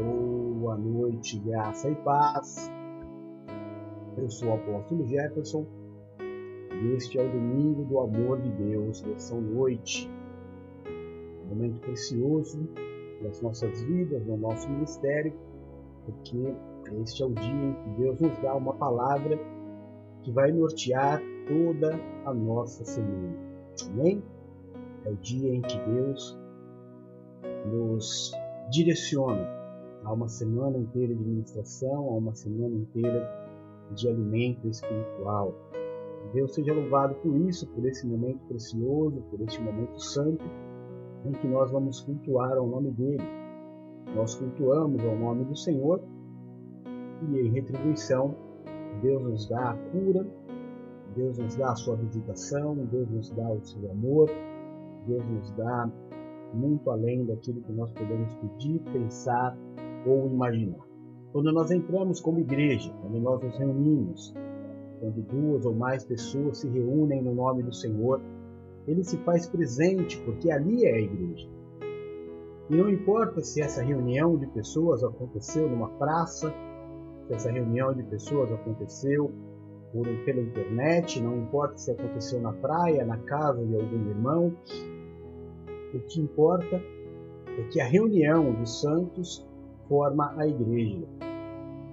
Boa noite, graça e paz. Eu sou o apóstolo Jefferson e este é o Domingo do Amor de Deus, versão noite. Um momento precioso nas nossas vidas, no nosso ministério, porque este é o dia em que Deus nos dá uma palavra que vai nortear toda a nossa semana. Amém? É o dia em que Deus nos direciona a uma semana inteira de ministração, a uma semana inteira de alimento espiritual. Deus seja louvado por isso, por esse momento precioso, por este momento santo, em que nós vamos cultuar ao nome dele. Nós cultuamos ao nome do Senhor e em retribuição Deus nos dá a cura, Deus nos dá a sua visitação, Deus nos dá o seu amor, Deus nos dá muito além daquilo que nós podemos pedir, pensar ou imaginar. Quando nós entramos como igreja, quando nós nos reunimos, quando duas ou mais pessoas se reúnem no nome do Senhor, ele se faz presente porque ali é a igreja. E não importa se essa reunião de pessoas aconteceu numa praça, se essa reunião de pessoas aconteceu por, pela internet, não importa se aconteceu na praia, na casa de algum irmão, o que importa é que a reunião dos santos forma a igreja.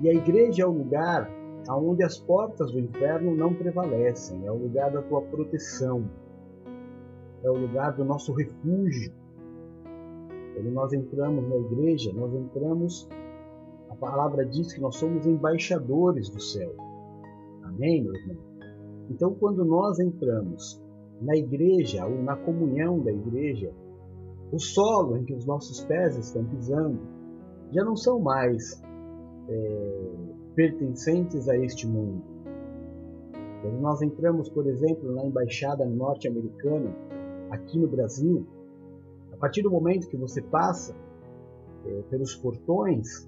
E a igreja é o lugar onde as portas do inferno não prevalecem, é o lugar da tua proteção, é o lugar do nosso refúgio. Quando nós entramos na igreja, nós entramos, a palavra diz que nós somos embaixadores do céu. Amém, meu irmão? Então, quando nós entramos na igreja ou na comunhão da igreja, o solo em que os nossos pés estão pisando já não são mais é, pertencentes a este mundo. Quando nós entramos, por exemplo, na embaixada norte-americana aqui no Brasil, a partir do momento que você passa é, pelos portões,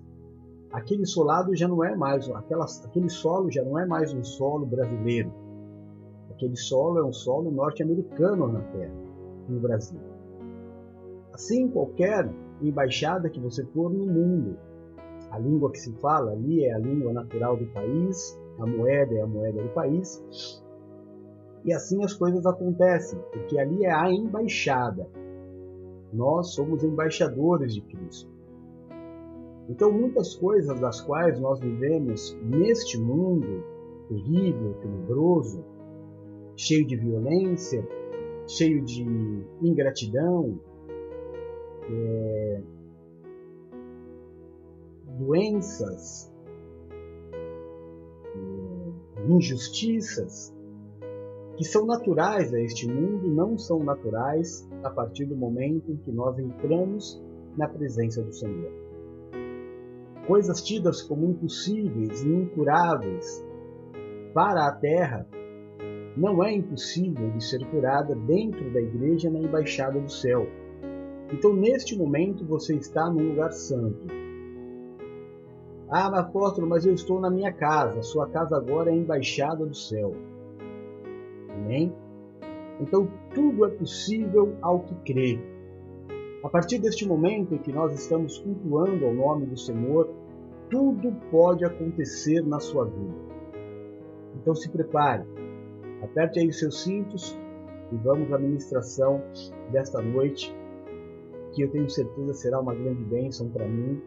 aquele solado já não é mais, aquela, aquele solo já não é mais um solo brasileiro. Aquele solo é um solo norte-americano na Terra, no Brasil. Assim, qualquer embaixada que você for no mundo, a língua que se fala ali é a língua natural do país, a moeda é a moeda do país. E assim as coisas acontecem, porque ali é a embaixada. Nós somos embaixadores de Cristo. Então, muitas coisas das quais nós vivemos neste mundo terrível, tenebroso, cheio de violência, cheio de ingratidão, é, doenças, é, injustiças, que são naturais a este mundo, não são naturais a partir do momento em que nós entramos na presença do Senhor. Coisas tidas como impossíveis e incuráveis para a terra, não é impossível de ser curada dentro da igreja na embaixada do céu. Então, neste momento, você está num lugar santo. Ah, apóstolo, mas eu estou na minha casa. Sua casa agora é a embaixada do céu. Amém? Então, tudo é possível ao que crê. A partir deste momento em que nós estamos cultuando ao nome do Senhor, tudo pode acontecer na sua vida. Então, se prepare. Aperte aí os seus cintos e vamos à ministração desta noite que eu tenho certeza será uma grande bênção para mim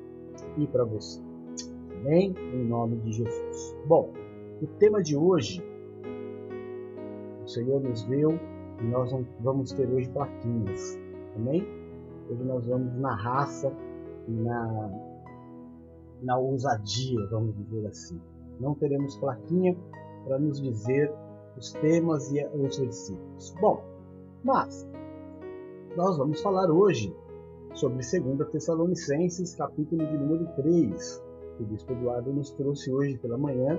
e para você. Amém? Em nome de Jesus. Bom, o tema de hoje, o Senhor nos deu e nós vamos ter hoje plaquinhas. Amém? Hoje nós vamos na raça e na, na ousadia, vamos dizer assim. Não teremos plaquinha para nos dizer os temas e os versículos. Bom, mas nós vamos falar hoje sobre 2 Tessalonicenses, capítulo de número 3. O bispo Eduardo nos trouxe hoje pela manhã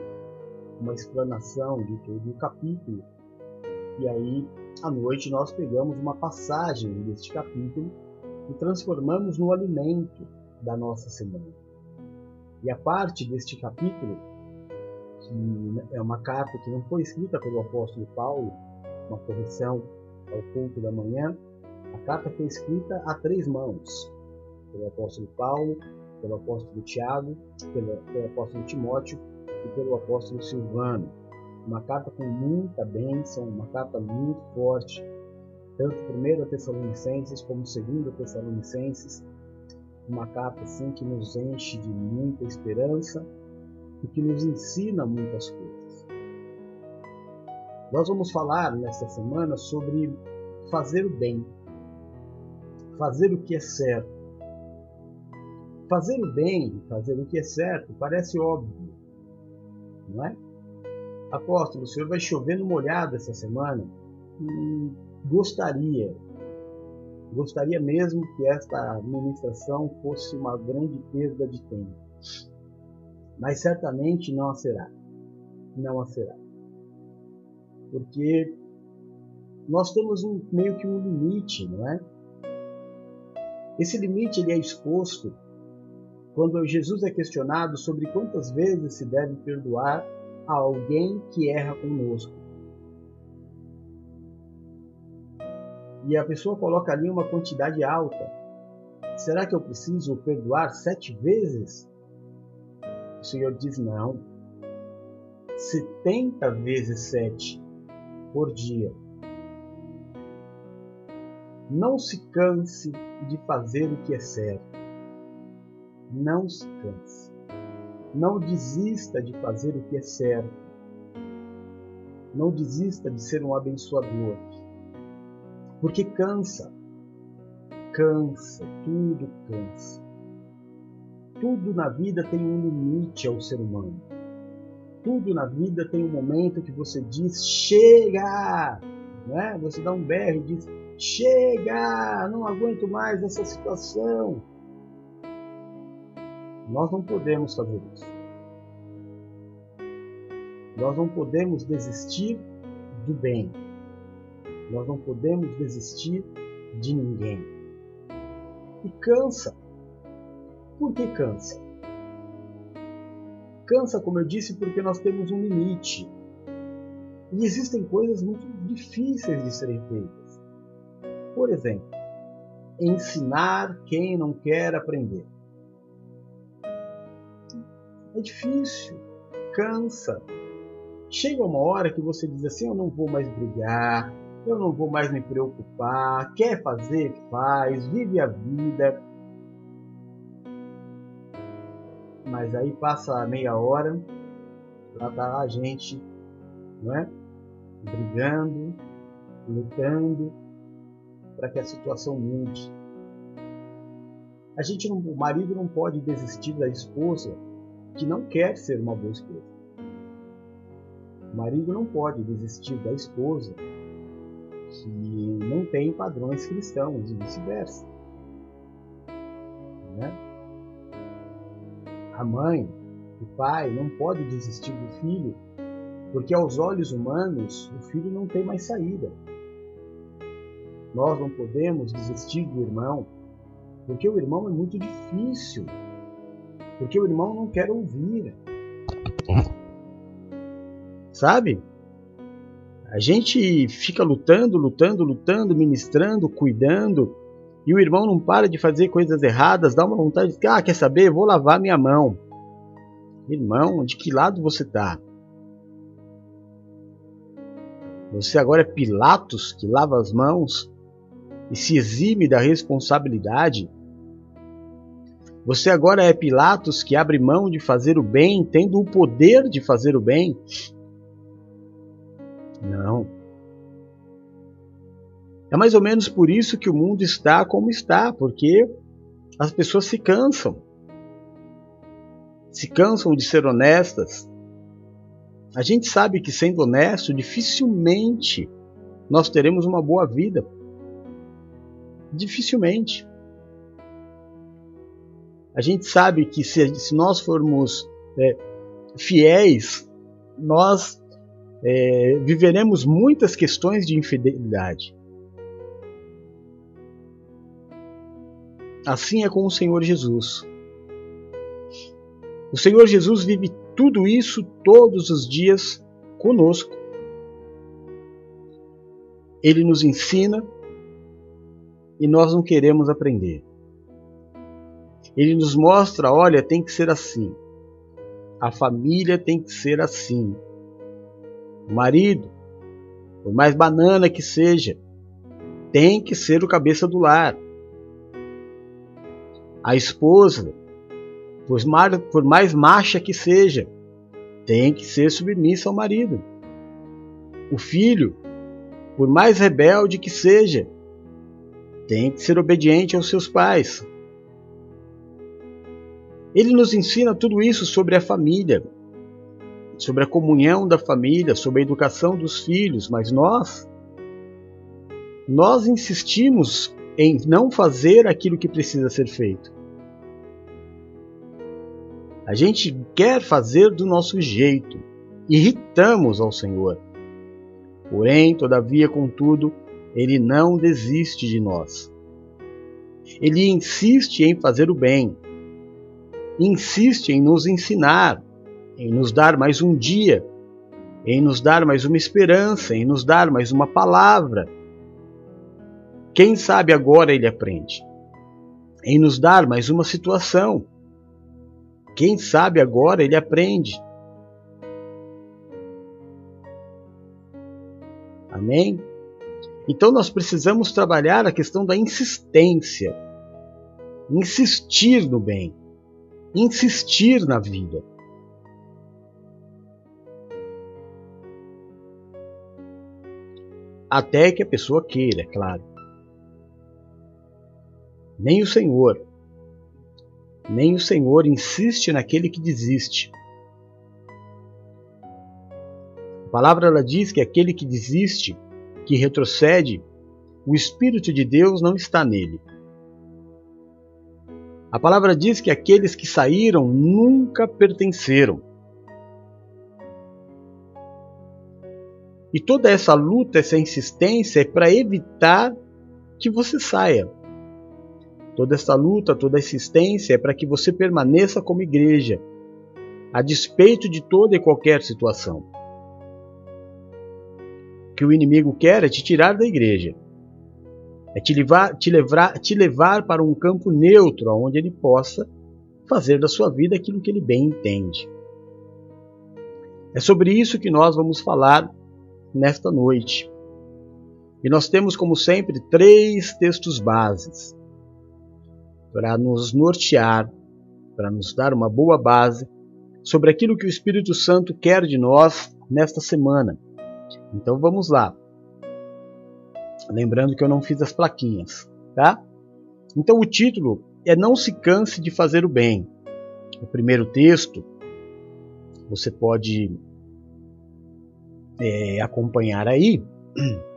uma explanação de todo o capítulo. E aí, à noite, nós pegamos uma passagem deste capítulo e transformamos no alimento da nossa semana. E a parte deste capítulo, que é uma carta que não foi escrita pelo apóstolo Paulo, uma correção ao culto da manhã, a carta foi escrita a três mãos, pelo apóstolo Paulo pelo apóstolo Tiago, pelo, pelo apóstolo Timóteo e pelo apóstolo Silvano. Uma carta com muita bênção, uma carta muito forte, tanto 1 Tessalonicenses como 2 Tessalonicenses, uma carta assim que nos enche de muita esperança e que nos ensina muitas coisas. Nós vamos falar nesta semana sobre fazer o bem, fazer o que é certo. Fazer o bem, fazer o que é certo, parece óbvio, não é? Apóstolo, o senhor vai chover no molhado essa semana? Hum, gostaria, gostaria mesmo que esta ministração fosse uma grande perda de tempo. Mas certamente não a será. Não a será. Porque nós temos um, meio que um limite, não é? Esse limite ele é exposto quando Jesus é questionado sobre quantas vezes se deve perdoar a alguém que erra conosco. E a pessoa coloca ali uma quantidade alta. Será que eu preciso perdoar sete vezes? O Senhor diz não. Setenta vezes sete por dia. Não se canse de fazer o que é certo. Não se canse. Não desista de fazer o que é certo. Não desista de ser um abençoador. Porque cansa. Cansa, tudo cansa. Tudo na vida tem um limite ao ser humano. Tudo na vida tem um momento que você diz chega, né? Você dá um berro e diz Chega! Não aguento mais essa situação. Nós não podemos fazer isso. Nós não podemos desistir do bem. Nós não podemos desistir de ninguém. E cansa. Por que cansa? Cansa, como eu disse, porque nós temos um limite. E existem coisas muito difíceis de serem feitas. Por exemplo, ensinar quem não quer aprender. É difícil, cansa. Chega uma hora que você diz assim: eu não vou mais brigar, eu não vou mais me preocupar. Quer fazer, faz, vive a vida. Mas aí passa meia hora, lá tá a gente, não é? Brigando, lutando, para que a situação mude. A gente não, o marido não pode desistir da esposa que não quer ser uma boa esposa. O marido não pode desistir da esposa que não tem padrões cristãos e vice-versa. Né? A mãe, o pai não pode desistir do filho porque aos olhos humanos o filho não tem mais saída. Nós não podemos desistir do irmão, porque o irmão é muito difícil, porque o irmão não quer ouvir. Sabe? A gente fica lutando, lutando, lutando, ministrando, cuidando, e o irmão não para de fazer coisas erradas, dá uma vontade de, ah, quer saber? Vou lavar minha mão. Irmão, de que lado você está? Você agora é Pilatos que lava as mãos? E se exime da responsabilidade? Você agora é Pilatos que abre mão de fazer o bem, tendo o poder de fazer o bem? Não. É mais ou menos por isso que o mundo está como está, porque as pessoas se cansam. Se cansam de ser honestas. A gente sabe que sendo honesto, dificilmente nós teremos uma boa vida. Dificilmente. A gente sabe que se, se nós formos é, fiéis, nós é, viveremos muitas questões de infidelidade. Assim é com o Senhor Jesus. O Senhor Jesus vive tudo isso todos os dias conosco. Ele nos ensina e nós não queremos aprender. Ele nos mostra, olha, tem que ser assim. A família tem que ser assim. O marido, por mais banana que seja, tem que ser o cabeça do lar. A esposa, por mais macha que seja, tem que ser submissa ao marido. O filho, por mais rebelde que seja, tem que ser obediente aos seus pais. Ele nos ensina tudo isso sobre a família, sobre a comunhão da família, sobre a educação dos filhos, mas nós nós insistimos em não fazer aquilo que precisa ser feito. A gente quer fazer do nosso jeito, irritamos ao Senhor. Porém, todavia, contudo, ele não desiste de nós. Ele insiste em fazer o bem, insiste em nos ensinar, em nos dar mais um dia, em nos dar mais uma esperança, em nos dar mais uma palavra. Quem sabe agora ele aprende, em nos dar mais uma situação. Quem sabe agora ele aprende. Amém? Então nós precisamos trabalhar a questão da insistência. Insistir no bem. Insistir na vida. Até que a pessoa queira, é claro. Nem o Senhor, nem o Senhor insiste naquele que desiste. A palavra ela diz que aquele que desiste que retrocede, o Espírito de Deus não está nele. A palavra diz que aqueles que saíram nunca pertenceram. E toda essa luta, essa insistência é para evitar que você saia. Toda essa luta, toda essa insistência é para que você permaneça como igreja, a despeito de toda e qualquer situação que o inimigo quer é te tirar da igreja. É te levar, te levar, te levar para um campo neutro, onde ele possa fazer da sua vida aquilo que ele bem entende. É sobre isso que nós vamos falar nesta noite. E nós temos, como sempre, três textos bases para nos nortear, para nos dar uma boa base sobre aquilo que o Espírito Santo quer de nós nesta semana. Então vamos lá. Lembrando que eu não fiz as plaquinhas, tá? Então o título é Não se canse de fazer o bem. O primeiro texto você pode é, acompanhar aí.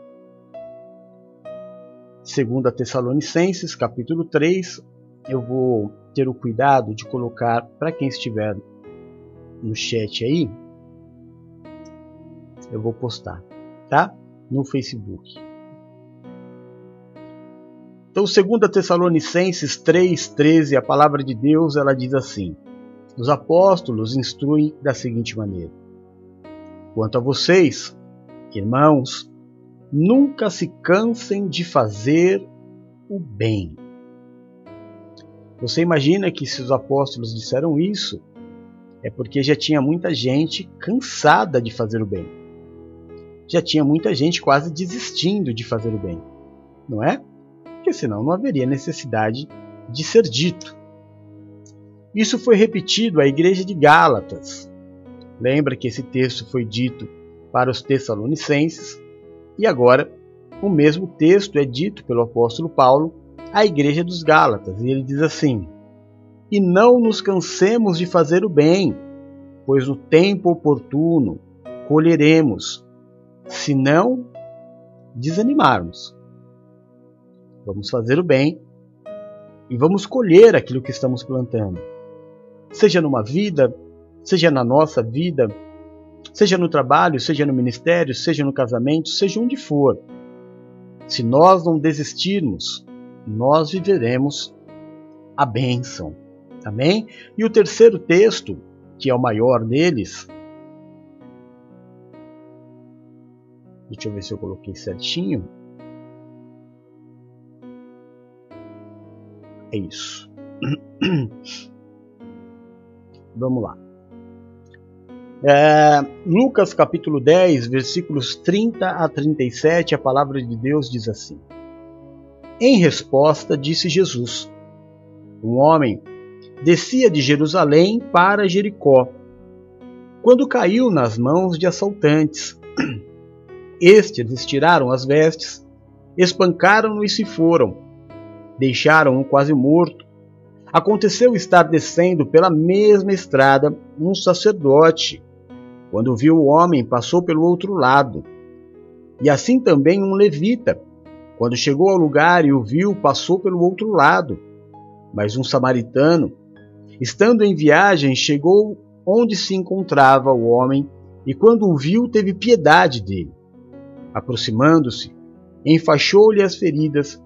Segunda Tessalonicenses, capítulo 3, eu vou ter o cuidado de colocar para quem estiver no chat aí, eu vou postar, tá? No Facebook. Então, 2 Tessalonicenses 3,13, a palavra de Deus, ela diz assim: Os apóstolos instruem da seguinte maneira: Quanto a vocês, irmãos, nunca se cansem de fazer o bem. Você imagina que se os apóstolos disseram isso, é porque já tinha muita gente cansada de fazer o bem já tinha muita gente quase desistindo de fazer o bem, não é? Porque senão não haveria necessidade de ser dito. Isso foi repetido à igreja de Gálatas. Lembra que esse texto foi dito para os Tessalonicenses e agora o mesmo texto é dito pelo apóstolo Paulo à igreja dos Gálatas, e ele diz assim: E não nos cansemos de fazer o bem, pois no tempo oportuno colheremos se não desanimarmos. Vamos fazer o bem e vamos colher aquilo que estamos plantando. Seja numa vida, seja na nossa vida, seja no trabalho, seja no ministério, seja no casamento, seja onde for. Se nós não desistirmos, nós viveremos a bênção. Amém? E o terceiro texto, que é o maior deles, Deixa eu ver se eu coloquei certinho. É isso. Vamos lá. É, Lucas capítulo 10, versículos 30 a 37, a palavra de Deus diz assim: Em resposta, disse Jesus: Um homem descia de Jerusalém para Jericó, quando caiu nas mãos de assaltantes. Estes lhes tiraram as vestes, espancaram-no e se foram. Deixaram-o quase morto. Aconteceu estar descendo pela mesma estrada um sacerdote quando viu o homem, passou pelo outro lado. E assim também um levita. Quando chegou ao lugar e o viu, passou pelo outro lado. Mas um samaritano, estando em viagem, chegou onde se encontrava o homem e, quando o viu, teve piedade dele. Aproximando-se, enfaixou-lhe as feridas,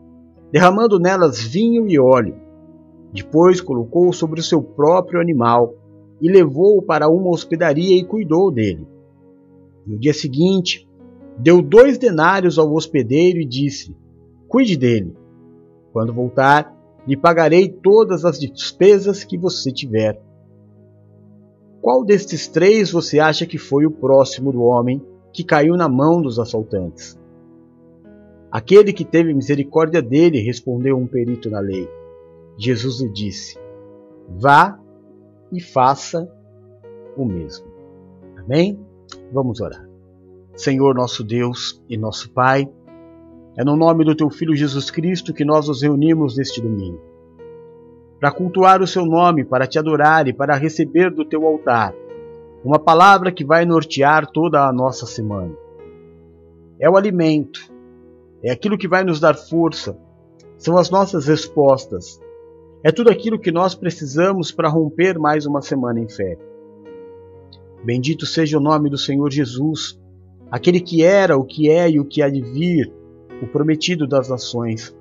derramando nelas vinho e óleo. Depois colocou sobre o seu próprio animal e levou-o para uma hospedaria e cuidou dele. No dia seguinte, deu dois denários ao hospedeiro e disse: Cuide dele. Quando voltar, lhe pagarei todas as despesas que você tiver. Qual destes três você acha que foi o próximo do homem que caiu na mão dos assaltantes? Aquele que teve misericórdia dele, respondeu um perito na lei. Jesus lhe disse: Vá e faça o mesmo. Amém? Vamos orar. Senhor nosso Deus e nosso Pai, é no nome do Teu Filho Jesus Cristo que nós nos reunimos neste domingo. Para cultuar o Seu nome, para te adorar e para receber do Teu altar uma palavra que vai nortear toda a nossa semana. É o alimento, é aquilo que vai nos dar força, são as nossas respostas, é tudo aquilo que nós precisamos para romper mais uma semana em fé. Bendito seja o nome do Senhor Jesus, aquele que era, o que é e o que há de vir, o prometido das nações,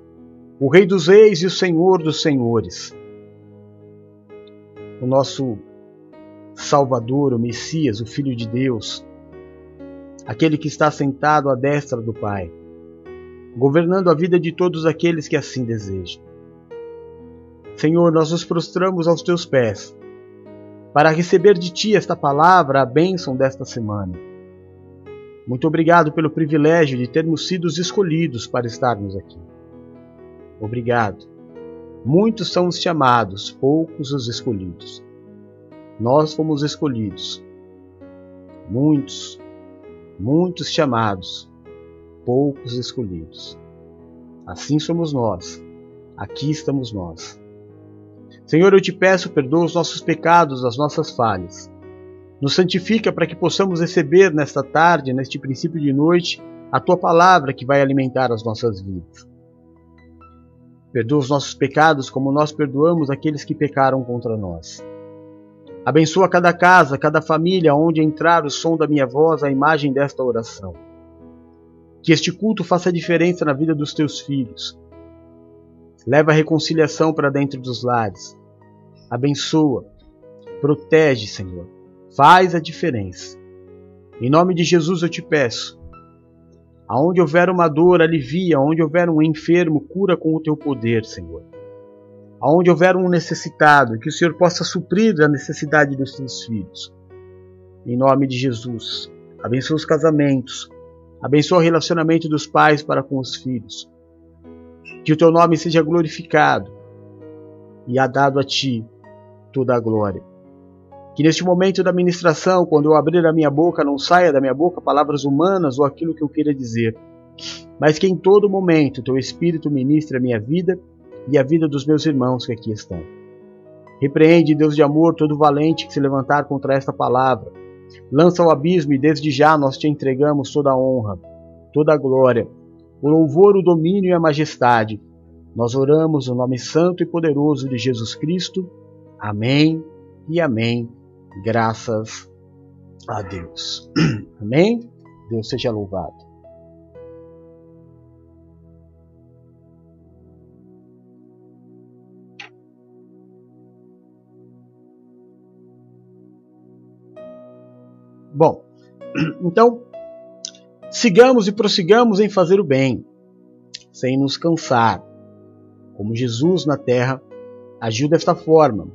o Rei dos Reis e o Senhor dos Senhores. O nosso Salvador, o Messias, o Filho de Deus, aquele que está sentado à destra do Pai, governando a vida de todos aqueles que assim desejam. Senhor, nós nos prostramos aos teus pés para receber de ti esta palavra, a bênção desta semana. Muito obrigado pelo privilégio de termos sido escolhidos para estarmos aqui. Obrigado. Muitos são os chamados, poucos os escolhidos. Nós fomos escolhidos. Muitos, muitos chamados, poucos escolhidos. Assim somos nós. Aqui estamos nós. Senhor, eu te peço, perdoa os nossos pecados, as nossas falhas. Nos santifica para que possamos receber nesta tarde, neste princípio de noite, a tua palavra que vai alimentar as nossas vidas. Perdoa os nossos pecados como nós perdoamos aqueles que pecaram contra nós. Abençoa cada casa, cada família onde entrar o som da minha voz, a imagem desta oração. Que este culto faça diferença na vida dos teus filhos. Leva a reconciliação para dentro dos lares abençoa, protege, Senhor. Faz a diferença. Em nome de Jesus eu te peço. Aonde houver uma dor, alivia. Aonde houver um enfermo, cura com o teu poder, Senhor. Aonde houver um necessitado, que o Senhor possa suprir a necessidade dos teus filhos. Em nome de Jesus. Abençoa os casamentos. Abençoa o relacionamento dos pais para com os filhos. Que o teu nome seja glorificado e há dado a ti toda a glória. Que neste momento da ministração, quando eu abrir a minha boca, não saia da minha boca palavras humanas ou aquilo que eu queira dizer, mas que em todo momento teu Espírito ministre a minha vida e a vida dos meus irmãos que aqui estão. Repreende, Deus de amor, todo valente que se levantar contra esta palavra. Lança ao abismo e desde já nós te entregamos toda a honra, toda a glória, o louvor, o domínio e a majestade. Nós oramos no nome santo e poderoso de Jesus Cristo. Amém e amém. Graças a Deus. Amém? Deus seja louvado. Bom, então, sigamos e prossigamos em fazer o bem, sem nos cansar, como Jesus na terra agiu desta forma,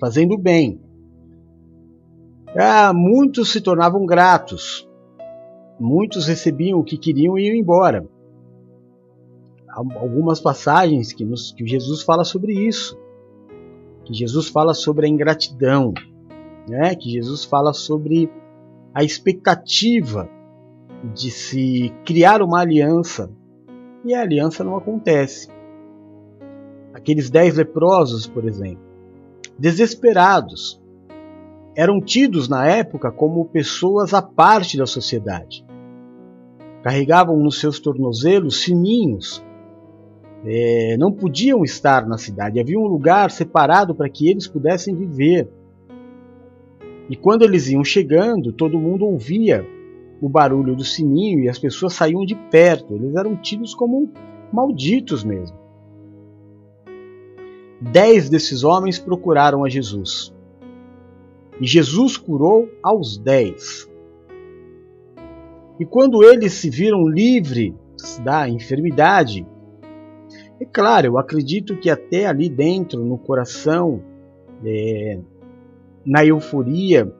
fazendo o bem. Ah, muitos se tornavam gratos, muitos recebiam o que queriam e iam embora. Há algumas passagens que, nos, que Jesus fala sobre isso, que Jesus fala sobre a ingratidão, né? que Jesus fala sobre a expectativa de se criar uma aliança e a aliança não acontece. Aqueles dez leprosos, por exemplo, desesperados, eram tidos na época como pessoas à parte da sociedade. Carregavam nos seus tornozelos sininhos. É, não podiam estar na cidade, havia um lugar separado para que eles pudessem viver. E quando eles iam chegando, todo mundo ouvia o barulho do sininho e as pessoas saíam de perto. Eles eram tidos como malditos mesmo. Dez desses homens procuraram a Jesus. E Jesus curou aos dez. E quando eles se viram livres da enfermidade, é claro, eu acredito que até ali dentro, no coração, é, na euforia,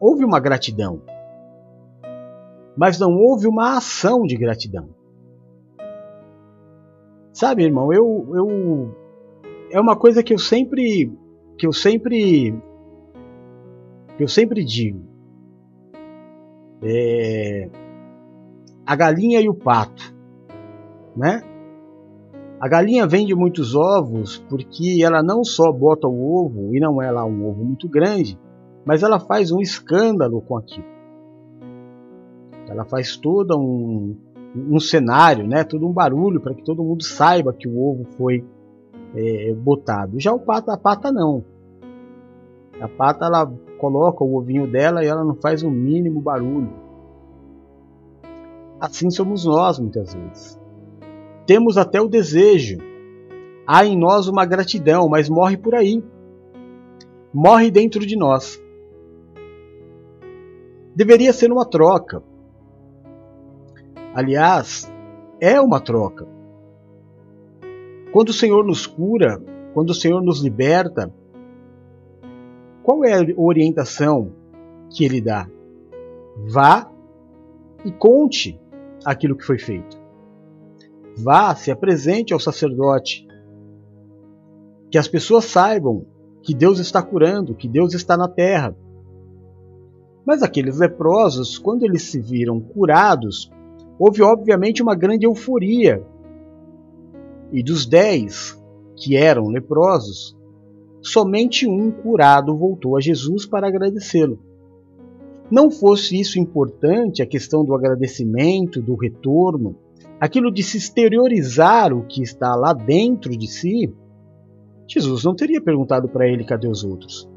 houve uma gratidão. Mas não houve uma ação de gratidão. Sabe, irmão, eu, eu é uma coisa que eu sempre que eu sempre que eu sempre digo. É, a galinha e o pato, né? A galinha vende muitos ovos porque ela não só bota o ovo, e não é lá um ovo muito grande, mas ela faz um escândalo com aquilo. Ela faz todo um, um cenário, né, todo um barulho para que todo mundo saiba que o ovo foi é, botado. Já o pato, a pata não. A pata ela coloca o ovinho dela e ela não faz o mínimo barulho. Assim somos nós muitas vezes. Temos até o desejo. Há em nós uma gratidão, mas morre por aí. Morre dentro de nós. Deveria ser uma troca. Aliás, é uma troca. Quando o Senhor nos cura, quando o Senhor nos liberta, qual é a orientação que Ele dá? Vá e conte aquilo que foi feito. Vá, se apresente ao sacerdote. Que as pessoas saibam que Deus está curando, que Deus está na terra. Mas aqueles leprosos, quando eles se viram curados, houve obviamente uma grande euforia. E dos dez que eram leprosos, somente um curado voltou a Jesus para agradecê-lo. Não fosse isso importante, a questão do agradecimento, do retorno, aquilo de se exteriorizar o que está lá dentro de si, Jesus não teria perguntado para ele cadê os outros.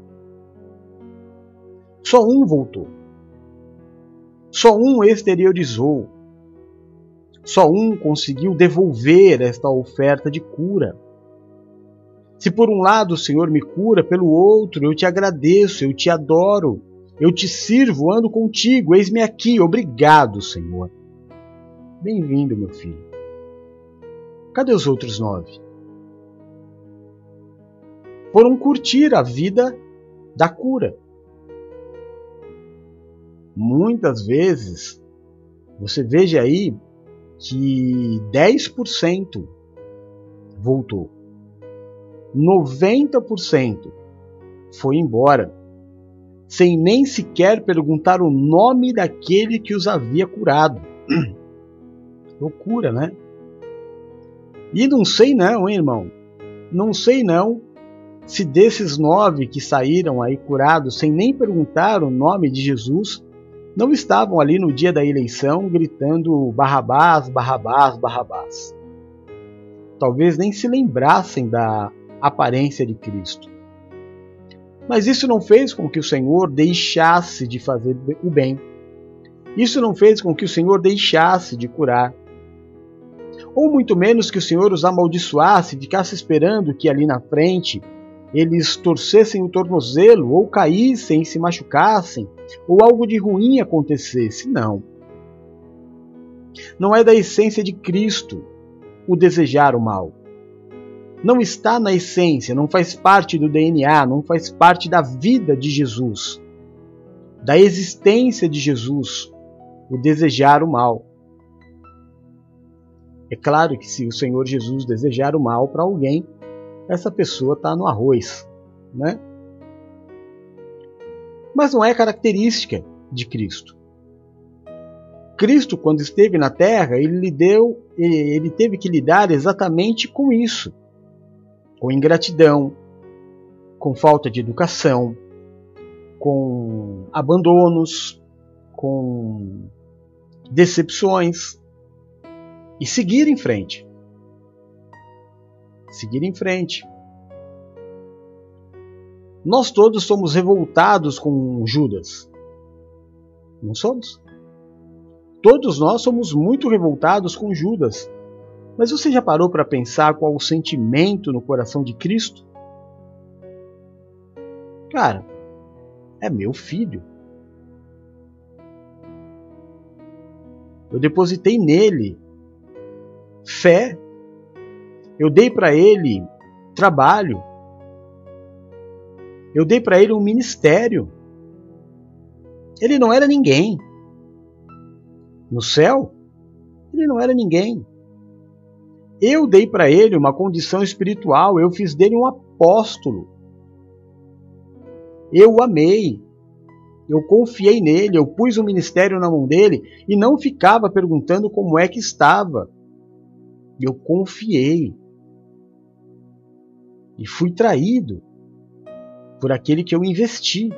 Só um voltou. Só um exteriorizou. Só um conseguiu devolver esta oferta de cura. Se por um lado o Senhor me cura, pelo outro eu te agradeço, eu te adoro, eu te sirvo, ando contigo, eis-me aqui, obrigado, Senhor. Bem-vindo, meu filho. Cadê os outros nove? Foram curtir a vida da cura. Muitas vezes, você veja aí que 10% voltou. 90% foi embora, sem nem sequer perguntar o nome daquele que os havia curado. Loucura, né? E não sei não, hein, irmão. Não sei não se desses nove que saíram aí curados sem nem perguntar o nome de Jesus, não estavam ali no dia da eleição gritando Barrabás, Barrabás, Barrabás. Talvez nem se lembrassem da aparência de Cristo. Mas isso não fez com que o Senhor deixasse de fazer o bem. Isso não fez com que o Senhor deixasse de curar ou muito menos que o Senhor os amaldiçoasse, ficasse esperando que ali na frente eles torcessem o tornozelo, ou caíssem e se machucassem, ou algo de ruim acontecesse. Não. Não é da essência de Cristo o desejar o mal. não está na essência, não faz parte do DNA, não faz parte da vida de Jesus, da existência de Jesus, o desejar o mal. É claro que se o Senhor Jesus desejar o mal para alguém, essa pessoa está no arroz, né? Mas não é característica de Cristo. Cristo, quando esteve na Terra, ele, deu, ele teve que lidar exatamente com isso com ingratidão, com falta de educação, com abandonos, com decepções e seguir em frente. Seguir em frente. Nós todos somos revoltados com Judas. Não somos? Todos nós somos muito revoltados com Judas. Mas você já parou para pensar qual o sentimento no coração de Cristo? Cara, é meu filho. Eu depositei nele fé. Eu dei para ele trabalho. Eu dei para ele um ministério. Ele não era ninguém. No céu, ele não era ninguém. Eu dei para ele uma condição espiritual, eu fiz dele um apóstolo. Eu o amei, eu confiei nele, eu pus o ministério na mão dele e não ficava perguntando como é que estava. Eu confiei. E fui traído por aquele que eu investi.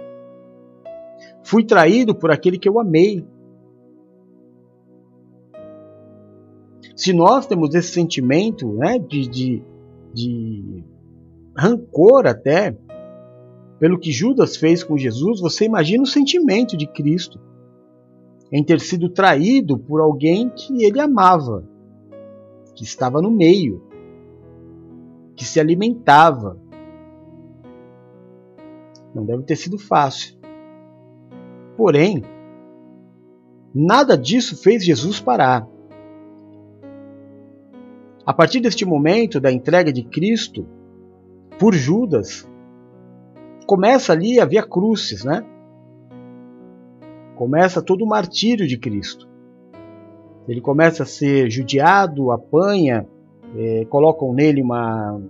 Fui traído por aquele que eu amei. Se nós temos esse sentimento né, de, de, de rancor até pelo que Judas fez com Jesus, você imagina o sentimento de Cristo em ter sido traído por alguém que ele amava, que estava no meio, que se alimentava. Não deve ter sido fácil. Porém, nada disso fez Jesus parar. A partir deste momento da entrega de Cristo por Judas, começa ali a via crucis, né? Começa todo o martírio de Cristo. Ele começa a ser judiado, apanha, é, colocam nele uma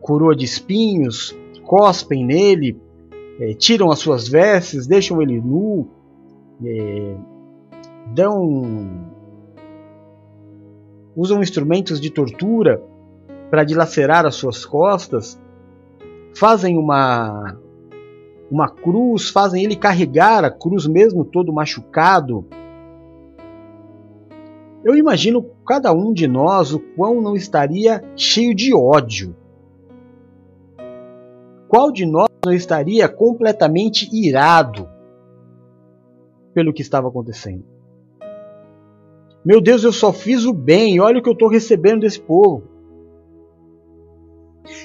coroa de espinhos, cospem nele, é, tiram as suas vestes, deixam ele nu, é, dão usam instrumentos de tortura para dilacerar as suas costas, fazem uma uma cruz, fazem ele carregar a cruz mesmo todo machucado. Eu imagino cada um de nós o quão não estaria cheio de ódio. Qual de nós não estaria completamente irado pelo que estava acontecendo? Meu Deus, eu só fiz o bem, olha o que eu estou recebendo desse povo.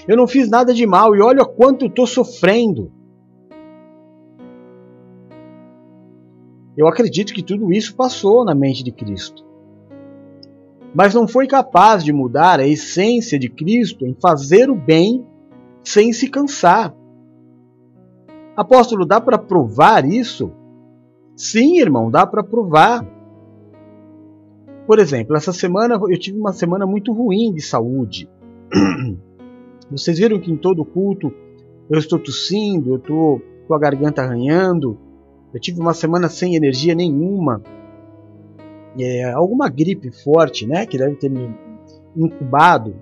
Eu não fiz nada de mal e olha quanto eu estou sofrendo. Eu acredito que tudo isso passou na mente de Cristo. Mas não foi capaz de mudar a essência de Cristo em fazer o bem sem se cansar. Apóstolo, dá para provar isso? Sim, irmão, dá para provar. Por exemplo, essa semana eu tive uma semana muito ruim de saúde. Vocês viram que em todo culto eu estou tossindo, eu estou com a garganta arranhando. Eu tive uma semana sem energia nenhuma. É, alguma gripe forte, né? Que deve ter me incubado.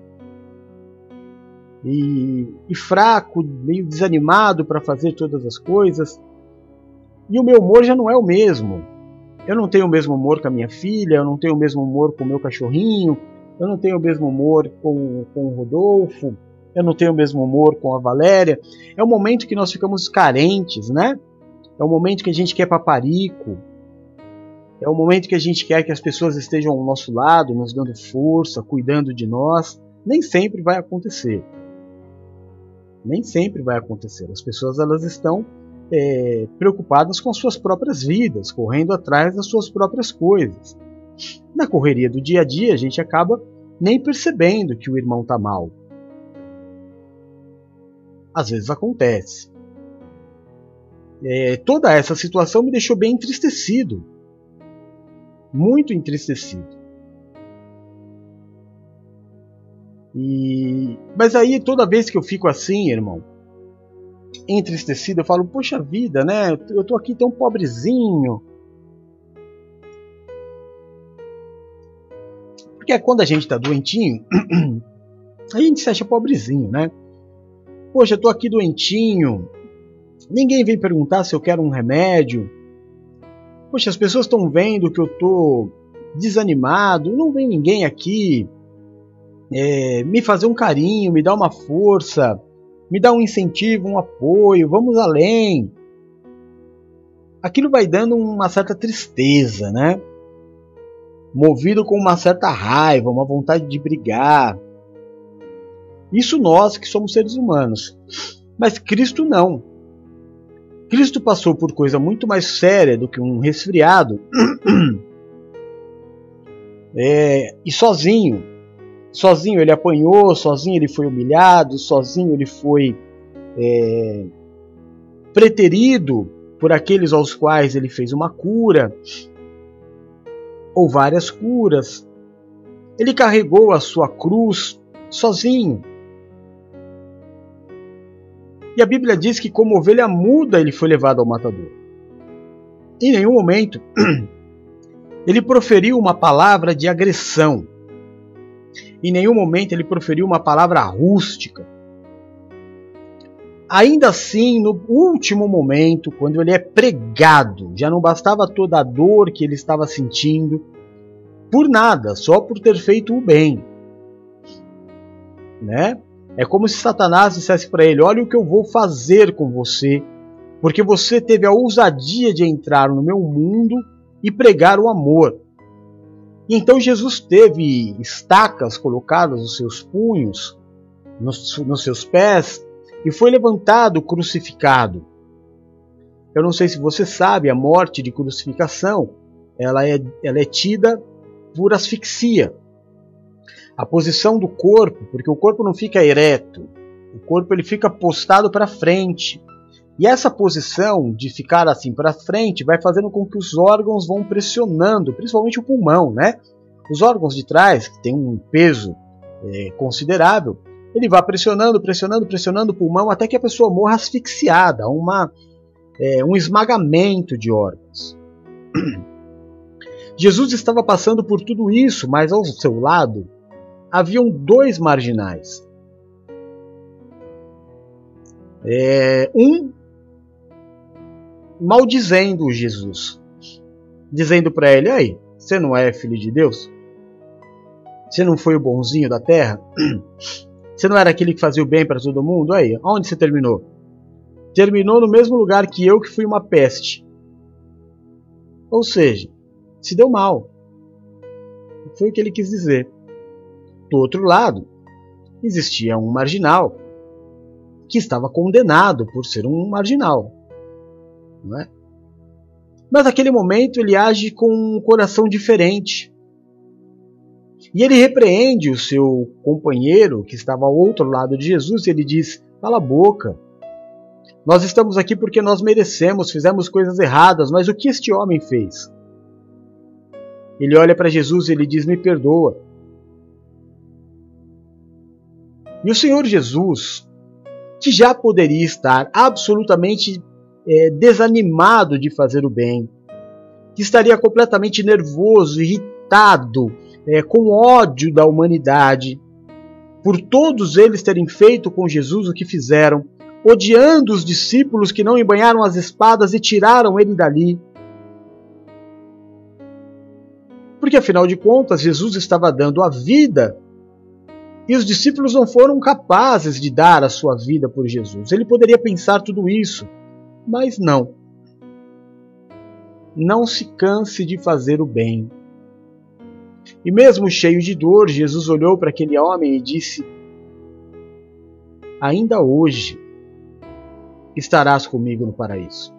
E, e fraco, meio desanimado para fazer todas as coisas. E o meu humor já não é o mesmo. Eu não tenho o mesmo humor com a minha filha, eu não tenho o mesmo humor com o meu cachorrinho, eu não tenho o mesmo humor com, com o Rodolfo, eu não tenho o mesmo humor com a Valéria. É um momento que nós ficamos carentes, né? É um momento que a gente quer paparico. É um momento que a gente quer que as pessoas estejam ao nosso lado, nos dando força, cuidando de nós. Nem sempre vai acontecer. Nem sempre vai acontecer. As pessoas elas estão é, preocupadas com suas próprias vidas, correndo atrás das suas próprias coisas. Na correria do dia a dia, a gente acaba nem percebendo que o irmão está mal. Às vezes acontece. É, toda essa situação me deixou bem entristecido. Muito entristecido. E... Mas aí toda vez que eu fico assim, irmão, entristecido, eu falo, poxa vida, né? Eu tô aqui tão pobrezinho. Porque quando a gente tá doentinho, a gente se acha pobrezinho, né? Poxa, eu tô aqui doentinho. Ninguém vem perguntar se eu quero um remédio. Poxa, as pessoas estão vendo que eu tô desanimado. Não vem ninguém aqui é, me fazer um carinho, me dar uma força, me dar um incentivo, um apoio. Vamos além. Aquilo vai dando uma certa tristeza, né? Movido com uma certa raiva, uma vontade de brigar isso nós que somos seres humanos. Mas Cristo não. Cristo passou por coisa muito mais séria do que um resfriado. É, e sozinho. Sozinho ele apanhou, sozinho ele foi humilhado, sozinho ele foi é, preterido por aqueles aos quais ele fez uma cura, ou várias curas. Ele carregou a sua cruz sozinho. E a Bíblia diz que, como ovelha muda, ele foi levado ao matador. Em nenhum momento ele proferiu uma palavra de agressão. Em nenhum momento ele proferiu uma palavra rústica. Ainda assim, no último momento, quando ele é pregado, já não bastava toda a dor que ele estava sentindo, por nada, só por ter feito o bem. Né? É como se Satanás dissesse para ele: Olha o que eu vou fazer com você, porque você teve a ousadia de entrar no meu mundo e pregar o amor. E então Jesus teve estacas colocadas nos seus punhos, nos, nos seus pés, e foi levantado crucificado. Eu não sei se você sabe, a morte de crucificação ela é, ela é tida por asfixia a posição do corpo, porque o corpo não fica ereto, o corpo ele fica postado para frente. E essa posição de ficar assim para frente vai fazendo com que os órgãos vão pressionando, principalmente o pulmão, né? Os órgãos de trás, que tem um peso é, considerável, ele vai pressionando, pressionando, pressionando o pulmão até que a pessoa morra asfixiada, uma, é, um esmagamento de órgãos. Jesus estava passando por tudo isso, mas ao seu lado haviam dois marginais. É, um maldizendo Jesus, dizendo para ele: aí, você não é filho de Deus? Você não foi o bonzinho da terra? Você não era aquele que fazia o bem para todo mundo? Aí, onde você terminou? Terminou no mesmo lugar que eu, que fui uma peste. Ou seja, se deu mal. Foi o que ele quis dizer. Do outro lado, existia um marginal que estava condenado por ser um marginal. Não é? Mas naquele momento ele age com um coração diferente. E ele repreende o seu companheiro que estava ao outro lado de Jesus e ele diz: Cala a boca. Nós estamos aqui porque nós merecemos, fizemos coisas erradas, mas o que este homem fez? Ele olha para Jesus e ele diz: Me perdoa. E o Senhor Jesus, que já poderia estar absolutamente é, desanimado de fazer o bem, que estaria completamente nervoso, irritado, é, com ódio da humanidade, por todos eles terem feito com Jesus o que fizeram, odiando os discípulos que não embanharam as espadas e tiraram ele dali. Porque afinal de contas, Jesus estava dando a vida e os discípulos não foram capazes de dar a sua vida por Jesus. Ele poderia pensar tudo isso, mas não. Não se canse de fazer o bem. E mesmo cheio de dor, Jesus olhou para aquele homem e disse: Ainda hoje estarás comigo no paraíso.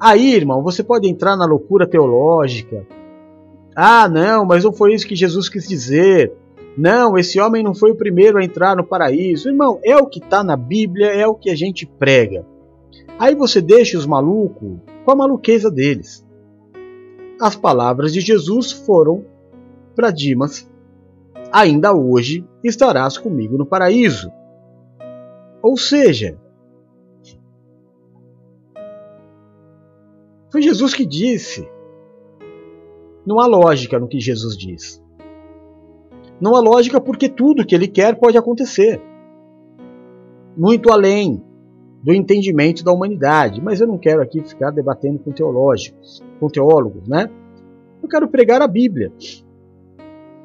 Aí, irmão, você pode entrar na loucura teológica, ah, não, mas não foi isso que Jesus quis dizer. Não, esse homem não foi o primeiro a entrar no paraíso. Irmão, é o que está na Bíblia, é o que a gente prega. Aí você deixa os malucos com a maluqueza deles. As palavras de Jesus foram para Dimas: Ainda hoje estarás comigo no paraíso. Ou seja, foi Jesus que disse. Não há lógica no que Jesus diz. Não há lógica porque tudo que ele quer pode acontecer. Muito além do entendimento da humanidade. Mas eu não quero aqui ficar debatendo com teológicos, com teólogos, né? Eu quero pregar a Bíblia.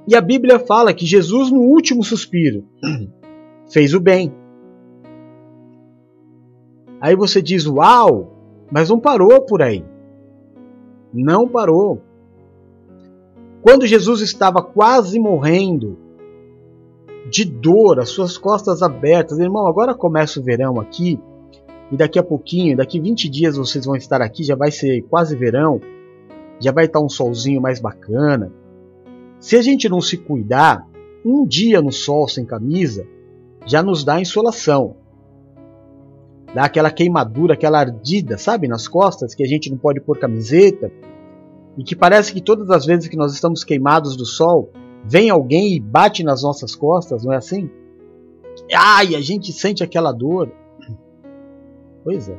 E a Bíblia fala que Jesus, no último suspiro, fez o bem. Aí você diz, uau, mas não parou por aí. Não parou. Quando Jesus estava quase morrendo, de dor, as suas costas abertas, irmão, agora começa o verão aqui, e daqui a pouquinho, daqui 20 dias vocês vão estar aqui, já vai ser quase verão, já vai estar um solzinho mais bacana. Se a gente não se cuidar, um dia no sol sem camisa já nos dá insolação. Dá aquela queimadura, aquela ardida, sabe, nas costas, que a gente não pode pôr camiseta. E que parece que todas as vezes que nós estamos queimados do sol, vem alguém e bate nas nossas costas, não é assim? Ai, a gente sente aquela dor. Pois é.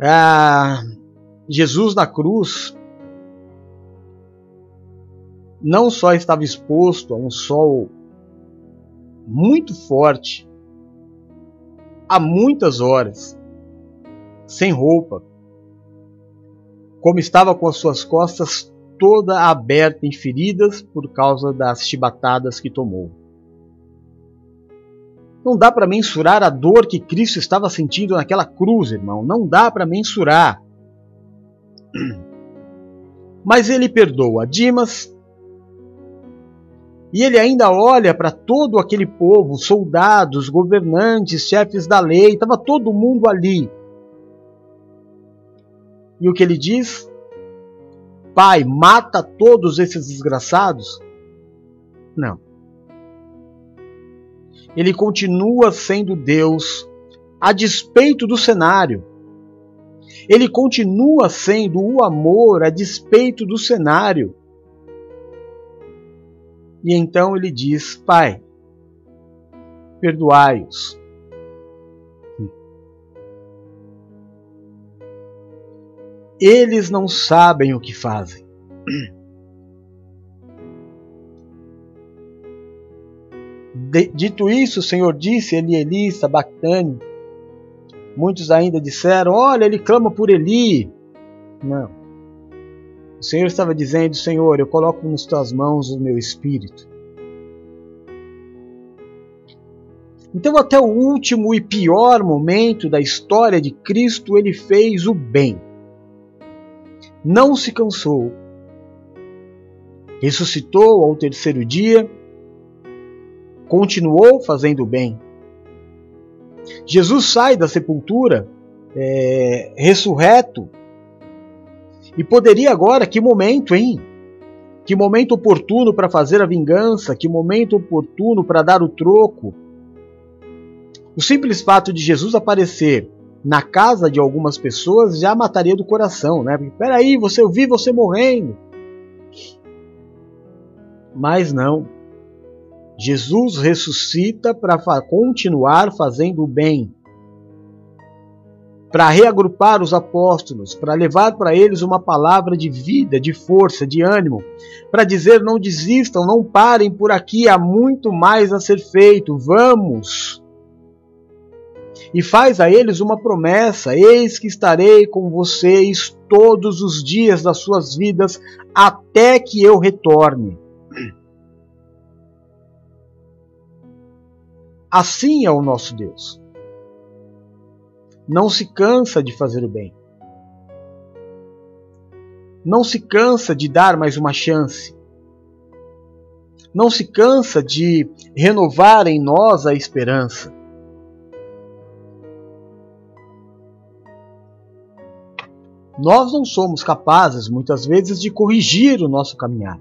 Ah, Jesus na cruz não só estava exposto a um sol muito forte, há muitas horas, sem roupa, como estava com as suas costas toda aberta em feridas por causa das chibatadas que tomou. Não dá para mensurar a dor que Cristo estava sentindo naquela cruz, irmão. Não dá para mensurar. Mas ele perdoa Dimas. E ele ainda olha para todo aquele povo, soldados, governantes, chefes da lei, estava todo mundo ali. E o que ele diz? Pai, mata todos esses desgraçados? Não ele continua sendo Deus a despeito do cenário. Ele continua sendo o amor a despeito do cenário. E então ele diz: Pai, perdoai-os. Eles não sabem o que fazem. Dito isso, o Senhor disse, Eli, Eli, Sabactane. Muitos ainda disseram, olha, ele clama por Eli. Não. O Senhor estava dizendo, Senhor, eu coloco nas tuas mãos o meu espírito. Então, até o último e pior momento da história de Cristo, ele fez o bem. Não se cansou. Ressuscitou ao terceiro dia continuou fazendo bem. Jesus sai da sepultura é, ressurreto e poderia agora, que momento, hein? Que momento oportuno para fazer a vingança, que momento oportuno para dar o troco. O simples fato de Jesus aparecer na casa de algumas pessoas já mataria do coração, né? Porque, peraí, você eu vi você morrendo. Mas não. Jesus ressuscita para continuar fazendo o bem, para reagrupar os apóstolos, para levar para eles uma palavra de vida, de força, de ânimo, para dizer: não desistam, não parem por aqui, há muito mais a ser feito, vamos. E faz a eles uma promessa: eis que estarei com vocês todos os dias das suas vidas, até que eu retorne. Assim é o nosso Deus. Não se cansa de fazer o bem. Não se cansa de dar mais uma chance. Não se cansa de renovar em nós a esperança. Nós não somos capazes, muitas vezes, de corrigir o nosso caminhar.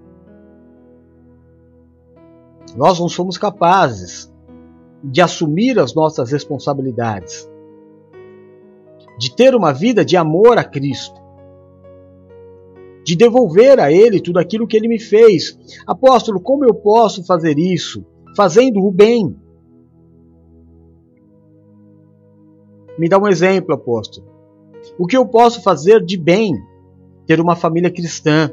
Nós não somos capazes de assumir as nossas responsabilidades, de ter uma vida de amor a Cristo, de devolver a Ele tudo aquilo que Ele me fez. Apóstolo, como eu posso fazer isso? Fazendo o bem. Me dá um exemplo, apóstolo. O que eu posso fazer de bem? Ter uma família cristã.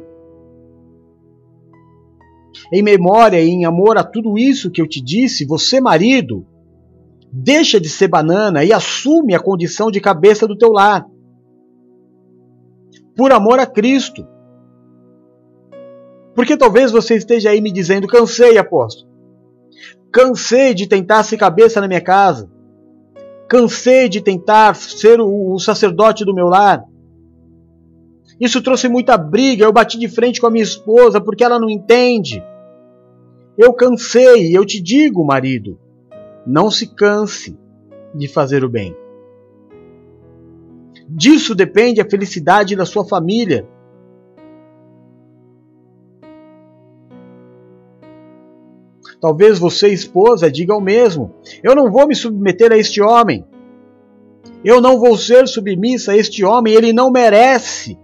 Em memória e em amor a tudo isso que eu te disse, você, marido, deixa de ser banana e assume a condição de cabeça do teu lar. Por amor a Cristo. Porque talvez você esteja aí me dizendo: cansei, apóstolo. Cansei de tentar ser cabeça na minha casa. Cansei de tentar ser o, sacerdote do meu lar. Isso trouxe muita briga. Eu bati de frente com a minha esposa porque ela não entende. Eu cansei. Eu te digo, marido, não se canse de fazer o bem. Disso depende a felicidade da sua família. Talvez você, esposa, diga o mesmo. Eu não vou me submeter a este homem. Eu não vou ser submissa a este homem, ele não merece.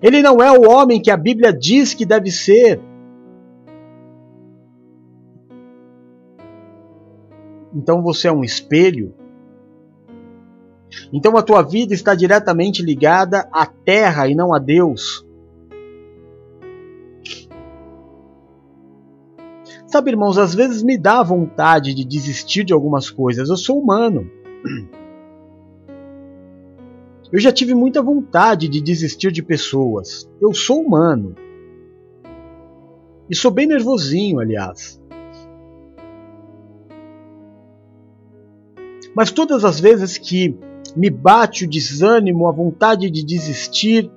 Ele não é o homem que a Bíblia diz que deve ser. Então você é um espelho. Então a tua vida está diretamente ligada à terra e não a Deus. Sabe, irmãos, às vezes me dá vontade de desistir de algumas coisas. Eu sou humano. Eu já tive muita vontade de desistir de pessoas. Eu sou humano. E sou bem nervosinho, aliás. Mas todas as vezes que me bate o desânimo, a vontade de desistir,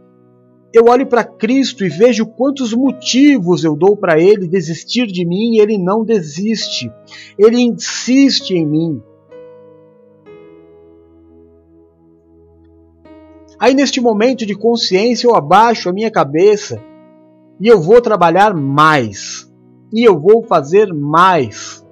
eu olho para Cristo e vejo quantos motivos eu dou para Ele desistir de mim e Ele não desiste. Ele insiste em mim. Aí, neste momento de consciência, eu abaixo a minha cabeça e eu vou trabalhar mais. E eu vou fazer mais.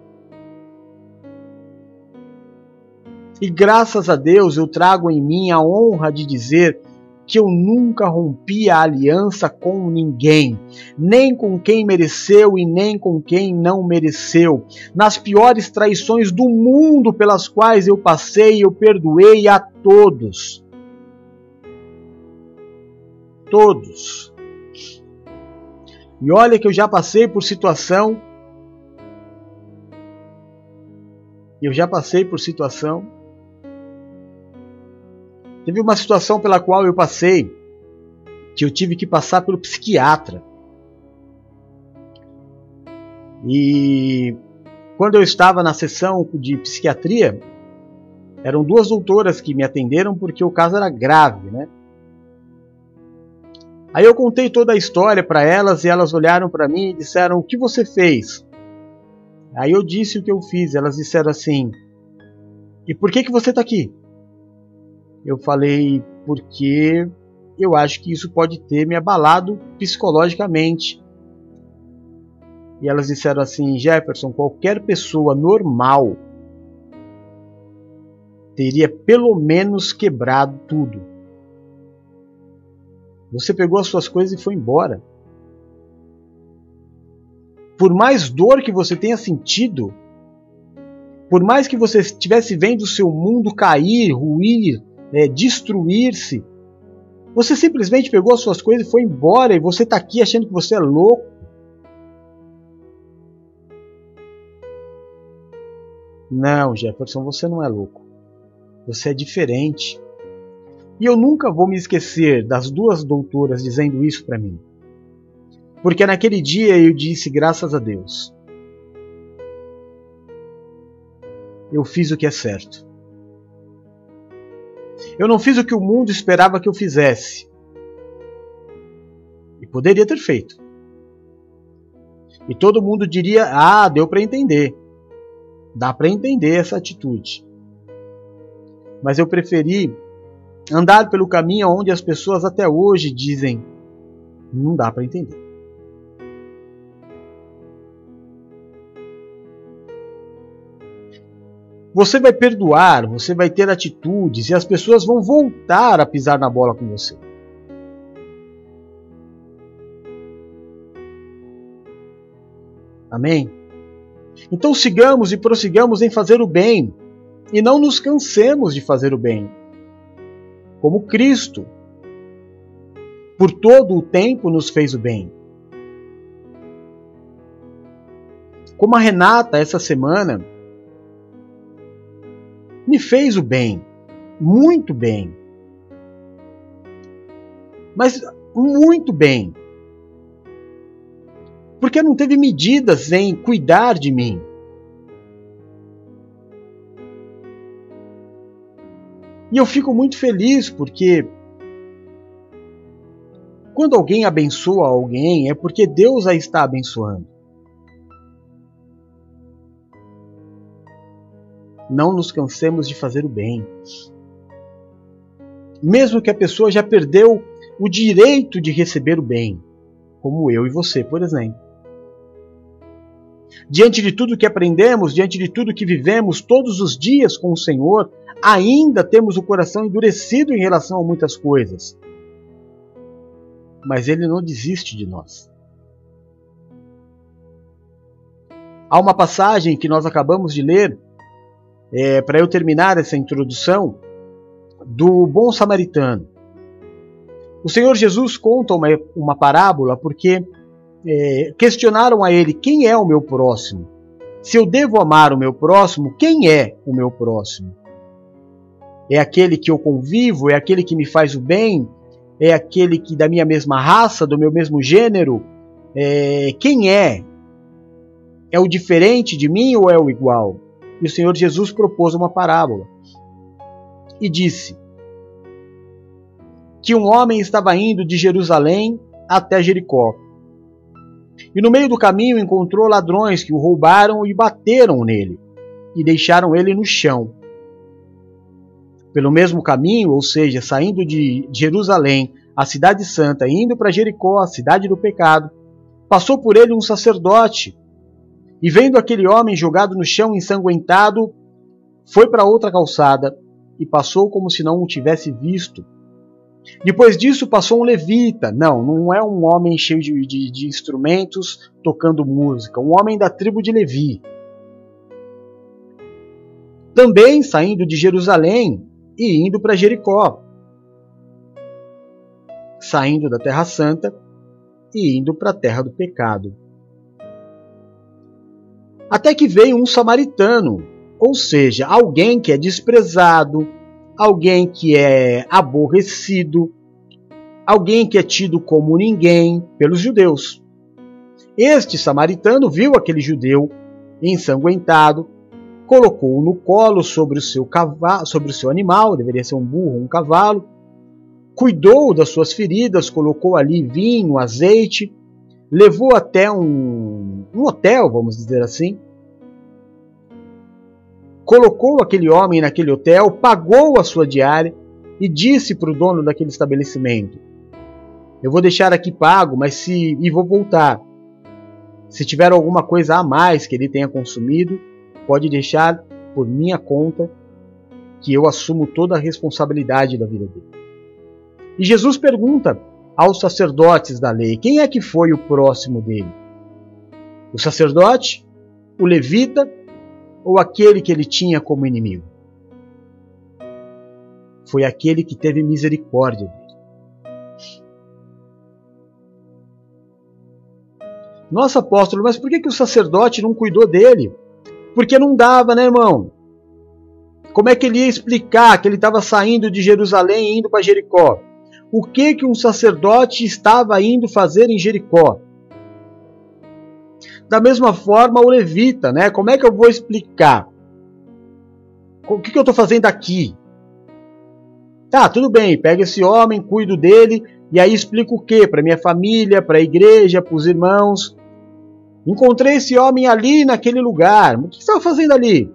E graças a Deus eu trago em mim a honra de dizer que eu nunca rompi a aliança com ninguém, nem com quem mereceu e nem com quem não mereceu. Nas piores traições do mundo pelas quais eu passei, eu perdoei a todos. Todos. E olha que eu já passei por situação. Eu já passei por situação Teve uma situação pela qual eu passei, que eu tive que passar pelo psiquiatra. E quando eu estava na sessão de psiquiatria, eram duas doutoras que me atenderam porque o caso era grave, né? Aí eu contei toda a história para elas e elas olharam para mim e disseram: "O que você fez?" Aí eu disse o que eu fiz. Elas disseram assim: "E por que que você está aqui?" Eu falei porque eu acho que isso pode ter me abalado psicologicamente. E elas disseram assim: Jefferson, qualquer pessoa normal teria pelo menos quebrado tudo. Você pegou as suas coisas e foi embora. Por mais dor que você tenha sentido, por mais que você estivesse vendo o seu mundo cair, ruir, é, destruir-se. Você simplesmente pegou as suas coisas e foi embora e você está aqui achando que você é louco. Não, Jefferson, você não é louco. Você é diferente. E eu nunca vou me esquecer das duas doutoras dizendo isso para mim. Porque naquele dia eu disse graças a Deus. Eu fiz o que é certo. Eu não fiz o que o mundo esperava que eu fizesse. E poderia ter feito. E todo mundo diria: ah, deu para entender. Dá para entender essa atitude. Mas eu preferi andar pelo caminho onde as pessoas até hoje dizem não dá para entender. Você vai perdoar, você vai ter atitudes e as pessoas vão voltar a pisar na bola com você. Amém? Então sigamos e prossigamos em fazer o bem e não nos cansemos de fazer o bem. Como Cristo, por todo o tempo, nos fez o bem. Como a Renata, essa semana, me fez o bem, muito bem. Mas muito bem. Porque não teve medidas em cuidar de mim. E eu fico muito feliz porque quando alguém abençoa alguém é porque Deus a está abençoando. Não nos cansemos de fazer o bem. Mesmo que a pessoa já perdeu o direito de receber o bem, como eu e você, por exemplo. Diante de tudo que aprendemos, diante de tudo que vivemos todos os dias com o Senhor, ainda temos o coração endurecido em relação a muitas coisas. Mas Ele não desiste de nós. Há uma passagem que nós acabamos de ler é, para eu terminar essa introdução, do bom samaritano. O Senhor Jesus conta uma, uma parábola porque é, questionaram a ele: quem é o meu próximo? Se eu devo amar o meu próximo, quem é o meu próximo? É aquele que eu convivo? É aquele que me faz o bem? É aquele que da minha mesma raça, do meu mesmo gênero? É, quem é? É o diferente de mim ou é o igual? E o Senhor Jesus propôs uma parábola e disse que um homem estava indo de Jerusalém até Jericó. E no meio do caminho encontrou ladrões que o roubaram e bateram nele e deixaram ele no chão. Pelo mesmo caminho, ou seja, saindo de Jerusalém, a cidade santa, indo para Jericó, a cidade do pecado, passou por ele um sacerdote e vendo aquele homem jogado no chão ensanguentado, foi para outra calçada e passou como se não o tivesse visto. Depois disso passou um levita. Não, não é um homem cheio de, de, de instrumentos tocando música, um homem da tribo de Levi. Também saindo de Jerusalém e indo para Jericó. Saindo da Terra Santa e indo para a terra do pecado. Até que veio um samaritano, ou seja, alguém que é desprezado, alguém que é aborrecido, alguém que é tido como ninguém pelos judeus. Este samaritano viu aquele judeu ensanguentado, colocou-o no colo sobre o seu cavalo, sobre o seu animal, deveria ser um burro, um cavalo, cuidou das suas feridas, colocou ali vinho, azeite, levou até um, um hotel, vamos dizer assim, colocou aquele homem naquele hotel, pagou a sua diária e disse para o dono daquele estabelecimento: Eu vou deixar aqui pago, mas se e vou voltar. Se tiver alguma coisa a mais que ele tenha consumido, pode deixar por minha conta, que eu assumo toda a responsabilidade da vida dele. E Jesus pergunta aos sacerdotes da lei: quem é que foi o próximo dele? O sacerdote? O levita? Ou aquele que ele tinha como inimigo? Foi aquele que teve misericórdia dele. Nossa, apóstolo, mas por que, que o sacerdote não cuidou dele? Porque não dava, né, irmão? Como é que ele ia explicar que ele estava saindo de Jerusalém e indo para Jericó? O que que um sacerdote estava indo fazer em Jericó. Da mesma forma, o levita, né? Como é que eu vou explicar? O que, que eu estou fazendo aqui? Tá, tudo bem, pega esse homem, cuido dele, e aí explico o que? Para minha família, para a igreja, para os irmãos. Encontrei esse homem ali naquele lugar. O que estava fazendo ali?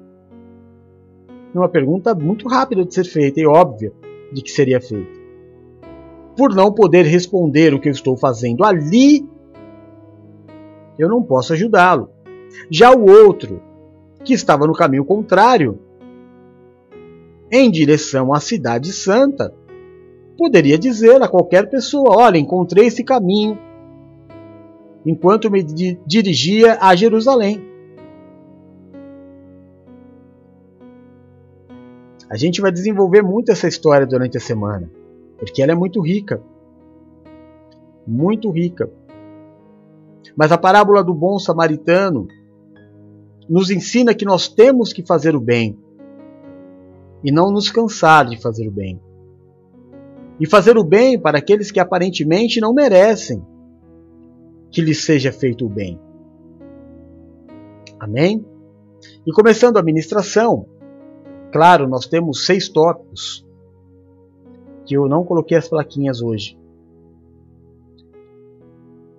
Uma pergunta muito rápida de ser feita e óbvia. de que seria feito. Por não poder responder o que eu estou fazendo ali, eu não posso ajudá-lo. Já o outro, que estava no caminho contrário, em direção à Cidade Santa, poderia dizer a qualquer pessoa: Olha, encontrei esse caminho enquanto me dirigia a Jerusalém. A gente vai desenvolver muito essa história durante a semana, porque ela é muito rica. Muito rica. Mas a parábola do bom samaritano nos ensina que nós temos que fazer o bem e não nos cansar de fazer o bem. E fazer o bem para aqueles que aparentemente não merecem que lhes seja feito o bem. Amém? E começando a ministração, claro, nós temos seis tópicos eu não coloquei as plaquinhas hoje.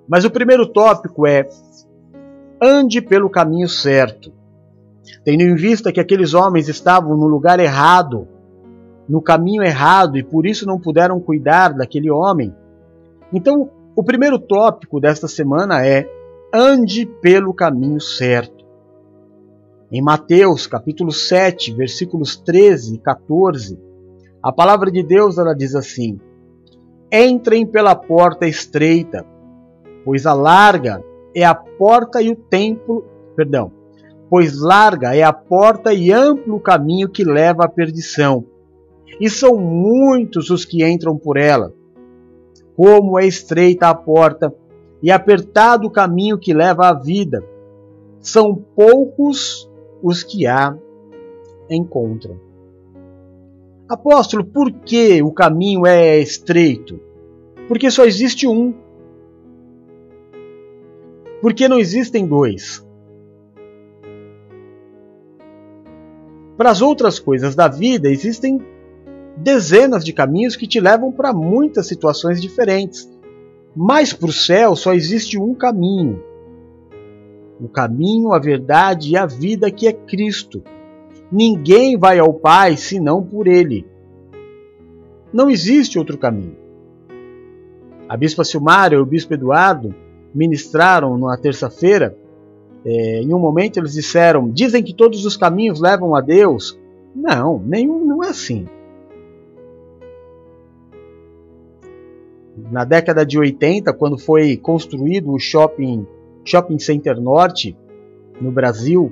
Mas o primeiro tópico é ande pelo caminho certo. Tendo em vista que aqueles homens estavam no lugar errado, no caminho errado e por isso não puderam cuidar daquele homem. Então, o primeiro tópico desta semana é ande pelo caminho certo. Em Mateus, capítulo 7, versículos 13 e 14, a palavra de Deus ela diz assim: Entrem pela porta estreita, pois a larga é a porta e o templo, perdão, pois larga é a porta e amplo o caminho que leva à perdição, e são muitos os que entram por ela como é estreita a porta e apertado o caminho que leva à vida. São poucos os que a encontram. Apóstolo, por que o caminho é estreito? Porque só existe um. Porque não existem dois. Para as outras coisas da vida existem dezenas de caminhos que te levam para muitas situações diferentes. Mas para o céu só existe um caminho: o caminho, a verdade e a vida que é Cristo. Ninguém vai ao Pai senão por Ele. Não existe outro caminho. A Bispa Silmara e o Bispo Eduardo ministraram na terça-feira. É, em um momento eles disseram: dizem que todos os caminhos levam a Deus. Não, nenhum não é assim. na década de 80, quando foi construído o shopping, shopping Center Norte no Brasil,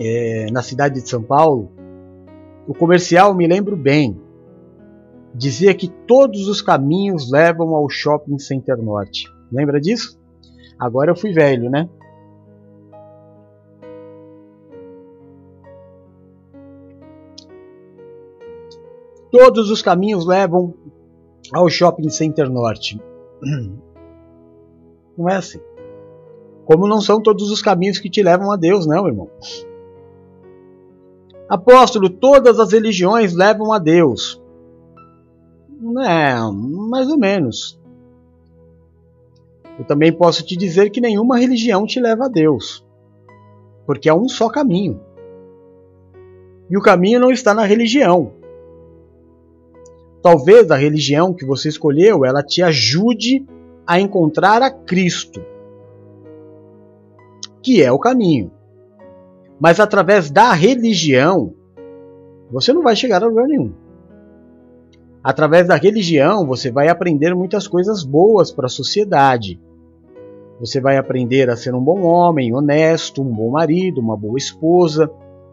é, na cidade de São Paulo, o comercial me lembro bem. Dizia que todos os caminhos levam ao Shopping Center Norte. Lembra disso? Agora eu fui velho, né? Todos os caminhos levam ao Shopping Center Norte. Não é assim. Como não são todos os caminhos que te levam a Deus, não, irmão. Apóstolo, todas as religiões levam a Deus. É, mais ou menos. Eu também posso te dizer que nenhuma religião te leva a Deus. Porque é um só caminho. E o caminho não está na religião. Talvez a religião que você escolheu, ela te ajude a encontrar a Cristo, que é o caminho. Mas através da religião, você não vai chegar a lugar nenhum. Através da religião, você vai aprender muitas coisas boas para a sociedade. Você vai aprender a ser um bom homem, honesto, um bom marido, uma boa esposa,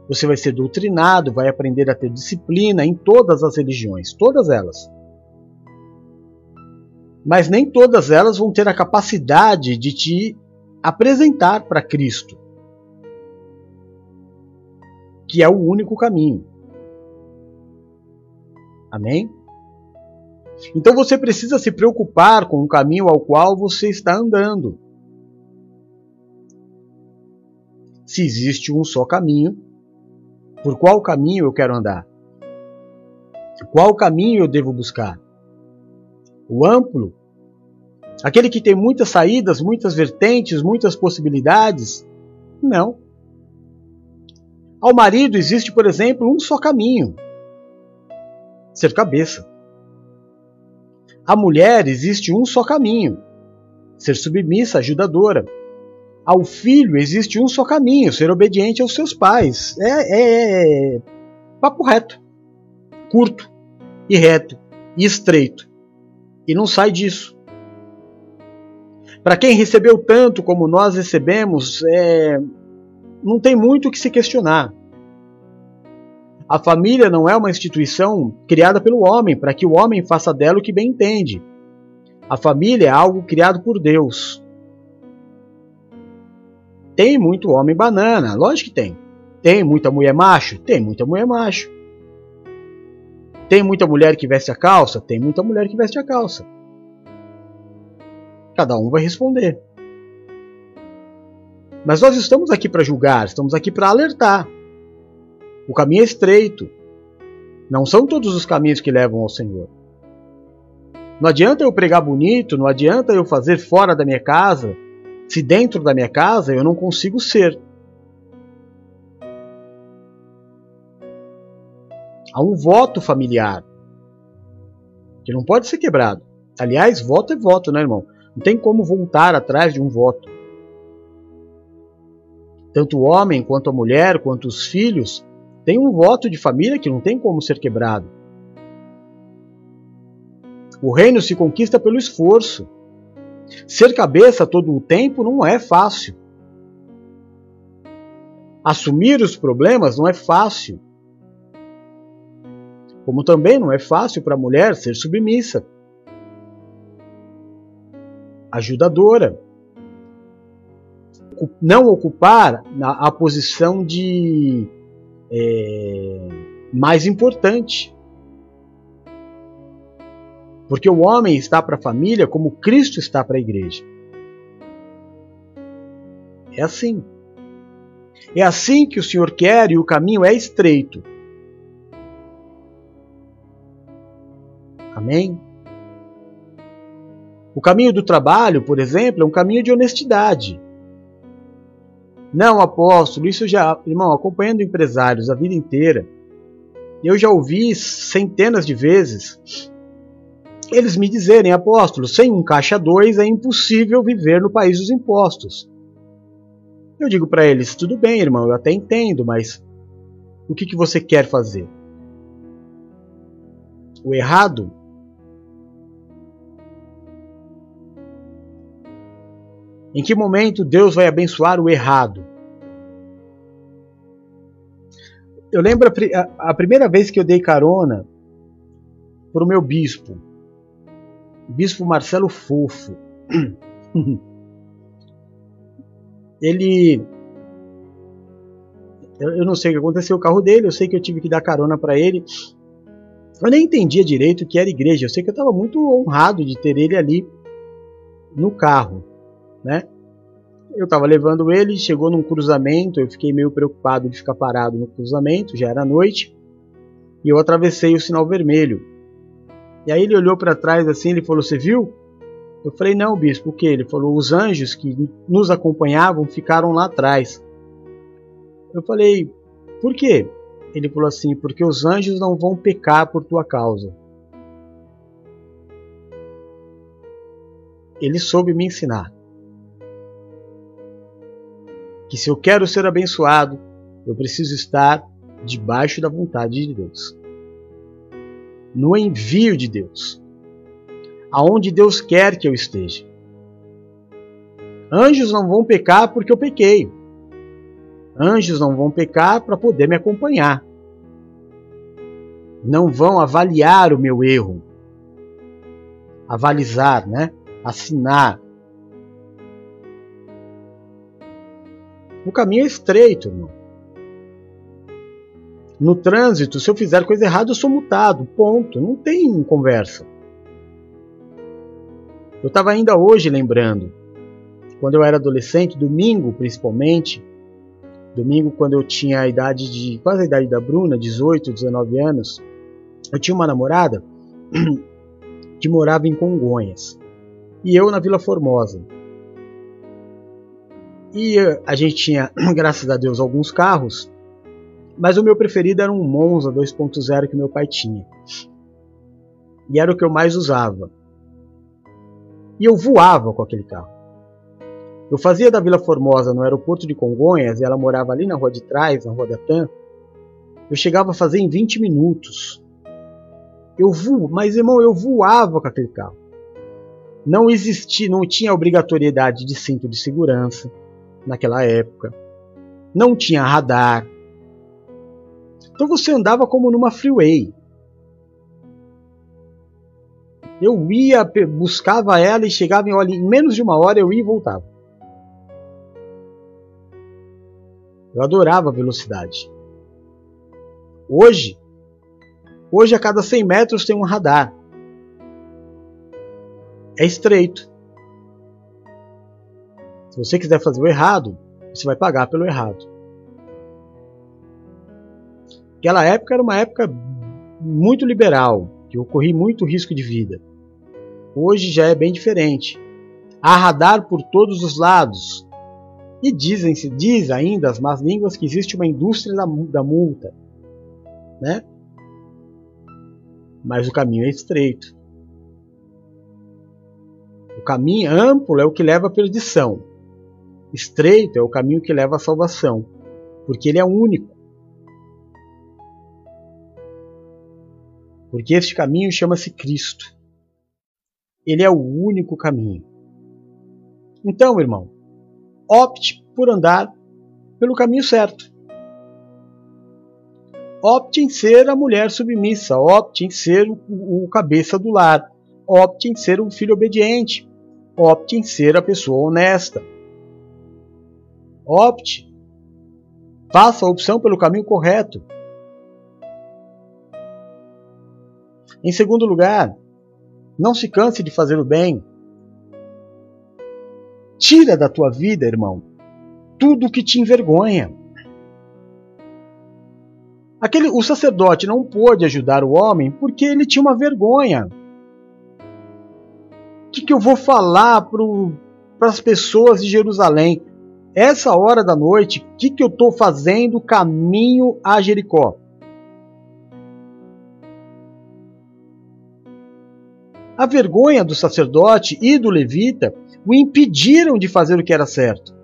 você vai ser doutrinado, vai aprender a ter disciplina em todas as religiões, todas elas. Mas nem todas elas vão ter a capacidade de te apresentar para Cristo, que é o único caminho. Amém? Então você precisa se preocupar com o caminho ao qual você está andando. Se existe um só caminho, por qual caminho eu quero andar? Qual caminho eu devo buscar? O amplo? Aquele que tem muitas saídas, muitas vertentes, muitas possibilidades? Não. Ao marido existe, por exemplo, um só caminho. ser cabeça. A mulher existe um só caminho: ser submissa, ajudadora. Ao filho existe um só caminho: ser obediente aos seus pais. É, é, é papo reto, curto e reto e estreito. E não sai disso. Para quem recebeu tanto como nós recebemos, é, não tem muito o que se questionar. A família não é uma instituição criada pelo homem para que o homem faça dela o que bem entende. A família é algo criado por Deus. Tem muito homem banana, lógico que tem. Tem muita mulher macho? Tem muita mulher macho. Tem muita mulher que veste a calça? Tem muita mulher que veste a calça. Cada um vai responder. Mas nós estamos aqui para julgar, estamos aqui para alertar. O caminho é estreito. Não são todos os caminhos que levam ao Senhor. Não adianta eu pregar bonito, não adianta eu fazer fora da minha casa, se dentro da minha casa eu não consigo ser. Há um voto familiar que não pode ser quebrado. Aliás, voto é voto, né, irmão? Não tem como voltar atrás de um voto. Tanto o homem, quanto a mulher, quanto os filhos tem um voto de família que não tem como ser quebrado. O reino se conquista pelo esforço. Ser cabeça todo o tempo não é fácil. Assumir os problemas não é fácil. Como também não é fácil para a mulher ser submissa, ajudadora, não ocupar a posição de é, mais importante. Porque o homem está para a família como Cristo está para a igreja. É assim. É assim que o Senhor quer e o caminho é estreito. Amém? O caminho do trabalho, por exemplo, é um caminho de honestidade. Não, apóstolo, isso já, irmão, acompanhando empresários a vida inteira, eu já ouvi centenas de vezes eles me dizerem, apóstolo, sem um caixa 2 é impossível viver no país dos impostos. Eu digo para eles, tudo bem, irmão, eu até entendo, mas o que, que você quer fazer? O errado Em que momento Deus vai abençoar o errado? Eu lembro a, a primeira vez que eu dei carona para o meu bispo, bispo Marcelo Fofo. Ele. Eu não sei o que aconteceu com o carro dele, eu sei que eu tive que dar carona para ele. Eu nem entendia direito o que era igreja, eu sei que eu estava muito honrado de ter ele ali no carro né? Eu estava levando ele, chegou num cruzamento, eu fiquei meio preocupado de ficar parado no cruzamento, já era noite, e eu atravessei o sinal vermelho. E aí ele olhou para trás assim, ele falou: "Você viu?" Eu falei: "Não, bispo, o que?" Ele falou: "Os anjos que nos acompanhavam ficaram lá atrás." Eu falei: "Por quê?" Ele falou assim: "Porque os anjos não vão pecar por tua causa." Ele soube me ensinar que se eu quero ser abençoado, eu preciso estar debaixo da vontade de Deus. No envio de Deus. Aonde Deus quer que eu esteja. Anjos não vão pecar porque eu pequei. Anjos não vão pecar para poder me acompanhar. Não vão avaliar o meu erro. Avalizar, né? Assinar O caminho é estreito, irmão. No trânsito, se eu fizer coisa errada, eu sou multado. Ponto. Não tem conversa. Eu estava ainda hoje lembrando, quando eu era adolescente, domingo principalmente, domingo quando eu tinha a idade de, quase a idade da Bruna, 18, 19 anos, eu tinha uma namorada que morava em Congonhas e eu na Vila Formosa. E a gente tinha, graças a Deus, alguns carros, mas o meu preferido era um Monza 2.0 que meu pai tinha. E era o que eu mais usava. E eu voava com aquele carro. Eu fazia da Vila Formosa no aeroporto de Congonhas, e ela morava ali na rua de trás, na rua da TAM. Eu chegava a fazer em 20 minutos. Eu voo, mas irmão, eu voava com aquele carro. Não existia, não tinha obrigatoriedade de cinto de segurança naquela época. Não tinha radar. Então você andava como numa freeway. Eu ia, buscava ela e chegava em, em menos de uma hora eu ia e voltava. Eu adorava a velocidade. Hoje, hoje a cada 100 metros tem um radar. É estreito. Se você quiser fazer o errado, você vai pagar pelo errado. Aquela época era uma época muito liberal, que ocorria muito risco de vida. Hoje já é bem diferente. Há radar por todos os lados. E dizem-se, diz ainda as más línguas que existe uma indústria da, da multa, né? Mas o caminho é estreito. O caminho amplo é o que leva à perdição. Estreito é o caminho que leva à salvação, porque ele é único. Porque este caminho chama-se Cristo. Ele é o único caminho. Então, irmão, opte por andar pelo caminho certo. Opte em ser a mulher submissa, opte em ser o, o cabeça do lar, opte em ser um filho obediente, opte em ser a pessoa honesta. Opte. Faça a opção pelo caminho correto. Em segundo lugar, não se canse de fazer o bem. Tira da tua vida, irmão, tudo que te envergonha. Aquele, o sacerdote não pôde ajudar o homem porque ele tinha uma vergonha. O que, que eu vou falar para as pessoas de Jerusalém? Essa hora da noite, o que, que eu estou fazendo caminho a Jericó? A vergonha do sacerdote e do levita o impediram de fazer o que era certo.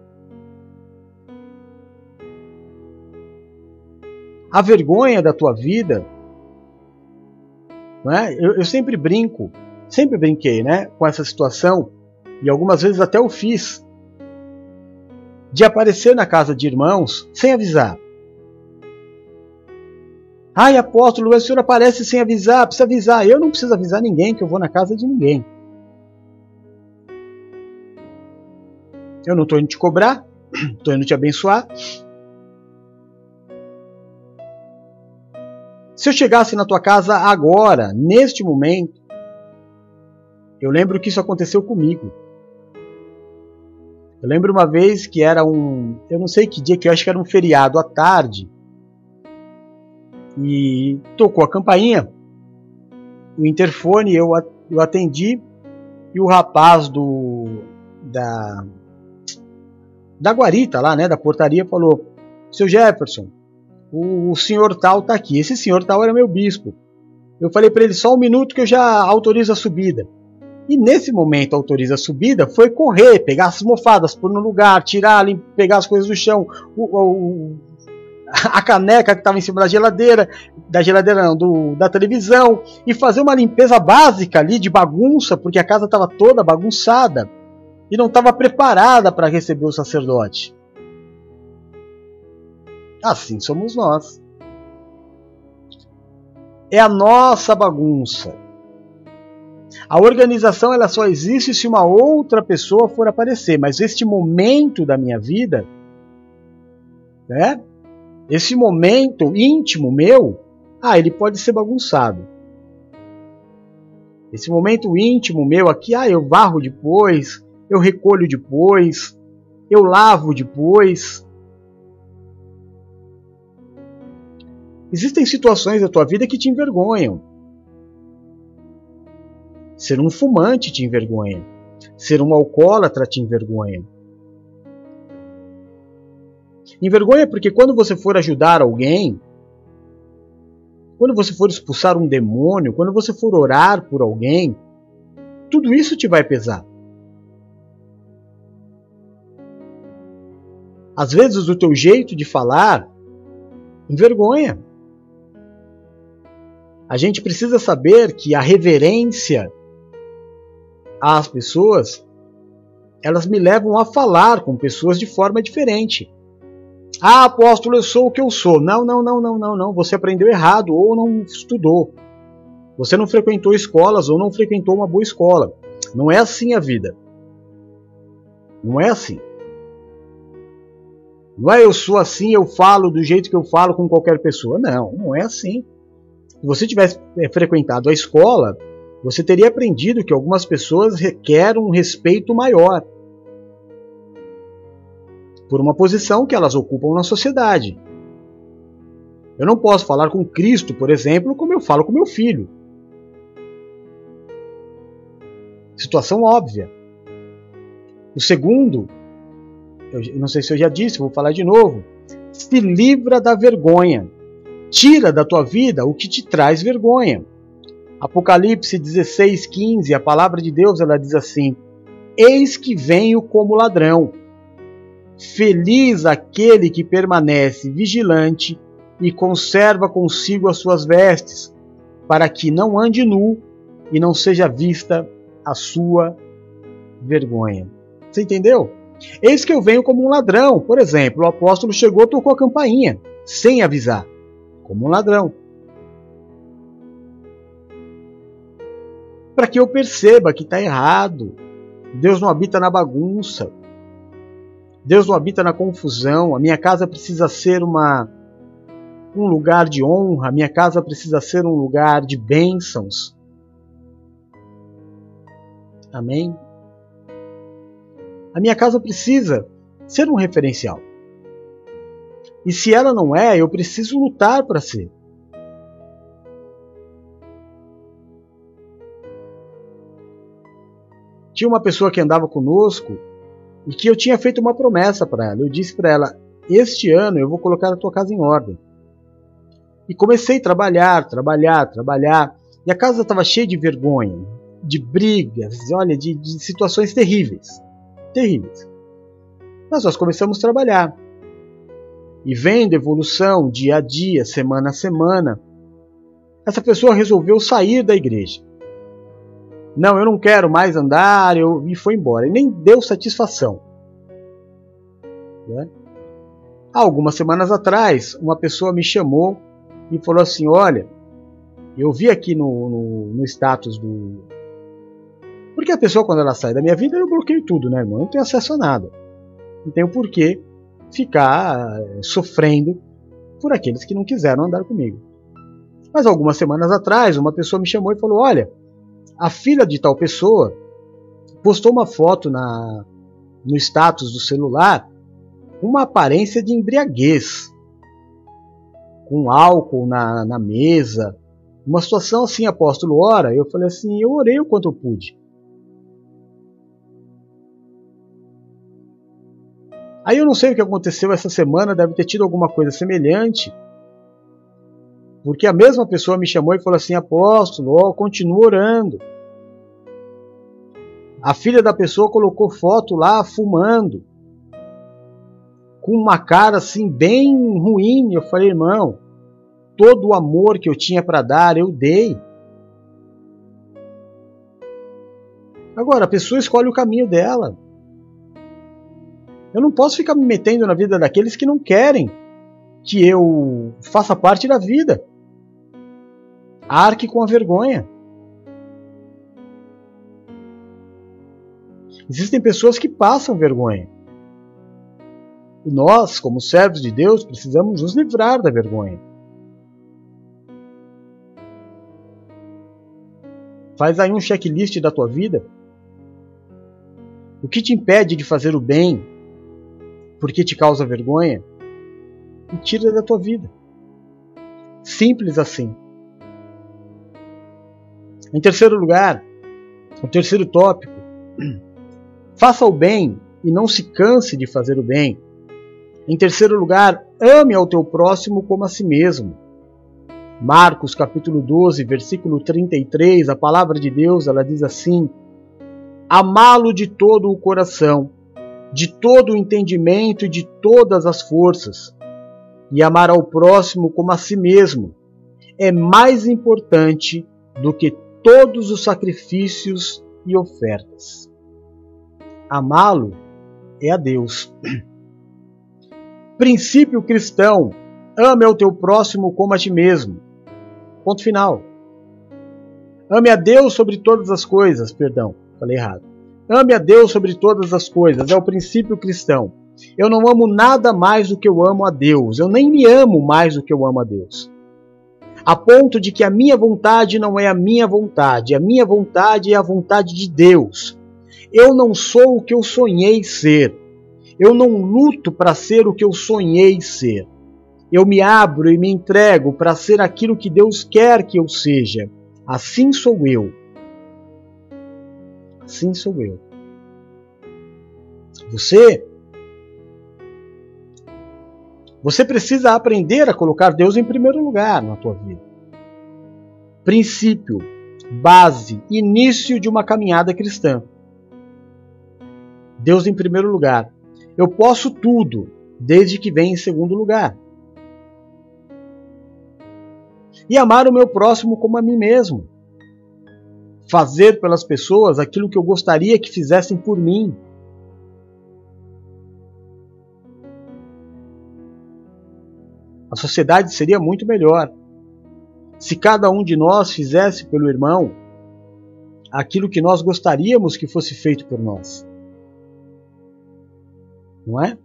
A vergonha da tua vida, é? eu, eu sempre brinco, sempre brinquei né, com essa situação, e algumas vezes até o fiz, de aparecer na casa de irmãos sem avisar. Ai, apóstolo, o senhor aparece sem avisar, precisa avisar. Eu não preciso avisar ninguém que eu vou na casa de ninguém. Eu não estou indo te cobrar, estou indo te abençoar. Se eu chegasse na tua casa agora, neste momento, eu lembro que isso aconteceu comigo. Eu lembro uma vez que era um, eu não sei que dia, que eu acho que era um feriado à tarde, e tocou a campainha, o interfone, eu, atendi, e o rapaz do da da guarita lá, né, da portaria, falou: Seu Jefferson, o, o senhor tal tá aqui. Esse senhor tal era meu bispo. Eu falei para ele só um minuto que eu já autorizo a subida. E nesse momento autoriza a subida, foi correr, pegar as mofadas, pôr no lugar, tirar, pegar as coisas do chão, o, o, a caneca que estava em cima da geladeira, da geladeira não, do, da televisão, e fazer uma limpeza básica ali de bagunça, porque a casa estava toda bagunçada e não estava preparada para receber o sacerdote. Assim somos nós. É a nossa bagunça. A organização ela só existe se uma outra pessoa for aparecer, mas este momento da minha vida, né? Esse momento íntimo meu, ah, ele pode ser bagunçado. Esse momento íntimo meu aqui, ah, eu varro depois, eu recolho depois, eu lavo depois. Existem situações da tua vida que te envergonham. Ser um fumante te envergonha. Ser um alcoólatra te envergonha. Envergonha porque quando você for ajudar alguém, quando você for expulsar um demônio, quando você for orar por alguém, tudo isso te vai pesar. Às vezes o teu jeito de falar envergonha. A gente precisa saber que a reverência às pessoas, elas me levam a falar com pessoas de forma diferente. Ah, apóstolo, eu sou o que eu sou. Não, não, não, não, não, não. Você aprendeu errado ou não estudou. Você não frequentou escolas ou não frequentou uma boa escola. Não é assim a vida. Não é assim. Não é eu sou assim, eu falo do jeito que eu falo com qualquer pessoa. Não, não é assim. Se você tivesse eh, frequentado a escola, você teria aprendido que algumas pessoas requerem um respeito maior por uma posição que elas ocupam na sociedade. Eu não posso falar com Cristo, por exemplo, como eu falo com meu filho. Situação óbvia. O segundo, eu não sei se eu já disse, vou falar de novo. Se livra da vergonha. Tira da tua vida o que te traz vergonha. Apocalipse 16, 15, a palavra de Deus ela diz assim: Eis que venho como ladrão. Feliz aquele que permanece vigilante e conserva consigo as suas vestes, para que não ande nu e não seja vista a sua vergonha. Você entendeu? Eis que eu venho como um ladrão. Por exemplo, o apóstolo chegou, tocou a campainha, sem avisar, como um ladrão. Para que eu perceba que está errado. Deus não habita na bagunça. Deus não habita na confusão. A minha casa precisa ser uma um lugar de honra. A minha casa precisa ser um lugar de bênçãos. Amém? A minha casa precisa ser um referencial. E se ela não é, eu preciso lutar para ser. Tinha uma pessoa que andava conosco e que eu tinha feito uma promessa para ela. Eu disse para ela: Este ano eu vou colocar a tua casa em ordem. E comecei a trabalhar, trabalhar, trabalhar. E a casa estava cheia de vergonha, de brigas, olha, de, de situações terríveis terríveis. Mas nós começamos a trabalhar. E vendo evolução dia a dia, semana a semana, essa pessoa resolveu sair da igreja. Não, eu não quero mais andar, eu... e foi embora. E nem deu satisfação. Né? Algumas semanas atrás, uma pessoa me chamou e falou assim: Olha, eu vi aqui no, no, no status do, porque a pessoa, quando ela sai da minha vida, eu bloqueio tudo, né, irmão? Eu não tenho acesso a nada. Não tenho por que ficar eh, sofrendo por aqueles que não quiseram andar comigo. Mas algumas semanas atrás, uma pessoa me chamou e falou: Olha, a filha de tal pessoa postou uma foto na, no status do celular uma aparência de embriaguez, com álcool na, na mesa, uma situação assim, apóstolo, ora. Eu falei assim: Eu orei o quanto eu pude. Aí eu não sei o que aconteceu essa semana, deve ter tido alguma coisa semelhante. Porque a mesma pessoa me chamou e falou assim: Apóstolo, ó, continua orando. A filha da pessoa colocou foto lá fumando, com uma cara assim bem ruim. Eu falei, irmão, todo o amor que eu tinha para dar, eu dei. Agora, a pessoa escolhe o caminho dela. Eu não posso ficar me metendo na vida daqueles que não querem que eu faça parte da vida. Arque com a vergonha. Existem pessoas que passam vergonha. E nós, como servos de Deus, precisamos nos livrar da vergonha. Faz aí um checklist da tua vida. O que te impede de fazer o bem porque te causa vergonha e tira da tua vida. Simples assim. Em terceiro lugar, o terceiro tópico, faça o bem e não se canse de fazer o bem. Em terceiro lugar, ame ao teu próximo como a si mesmo. Marcos capítulo 12, versículo 33, a palavra de Deus, ela diz assim: Amá-lo de todo o coração, de todo o entendimento e de todas as forças, e amar ao próximo como a si mesmo, é mais importante do que todos os sacrifícios e ofertas. Amá-lo é a Deus. Princípio cristão: ame ao teu próximo como a ti mesmo. Ponto final. Ame a Deus sobre todas as coisas, perdão, falei errado. Ame a Deus sobre todas as coisas, é o princípio cristão. Eu não amo nada mais do que eu amo a Deus. Eu nem me amo mais do que eu amo a Deus. A ponto de que a minha vontade não é a minha vontade, a minha vontade é a vontade de Deus. Eu não sou o que eu sonhei ser. Eu não luto para ser o que eu sonhei ser. Eu me abro e me entrego para ser aquilo que Deus quer que eu seja. Assim sou eu. Assim sou eu. Você você precisa aprender a colocar Deus em primeiro lugar na tua vida. Princípio, base, início de uma caminhada cristã. Deus em primeiro lugar. Eu posso tudo, desde que venha em segundo lugar e amar o meu próximo como a mim mesmo. Fazer pelas pessoas aquilo que eu gostaria que fizessem por mim. A sociedade seria muito melhor se cada um de nós fizesse pelo irmão aquilo que nós gostaríamos que fosse feito por nós. Não é?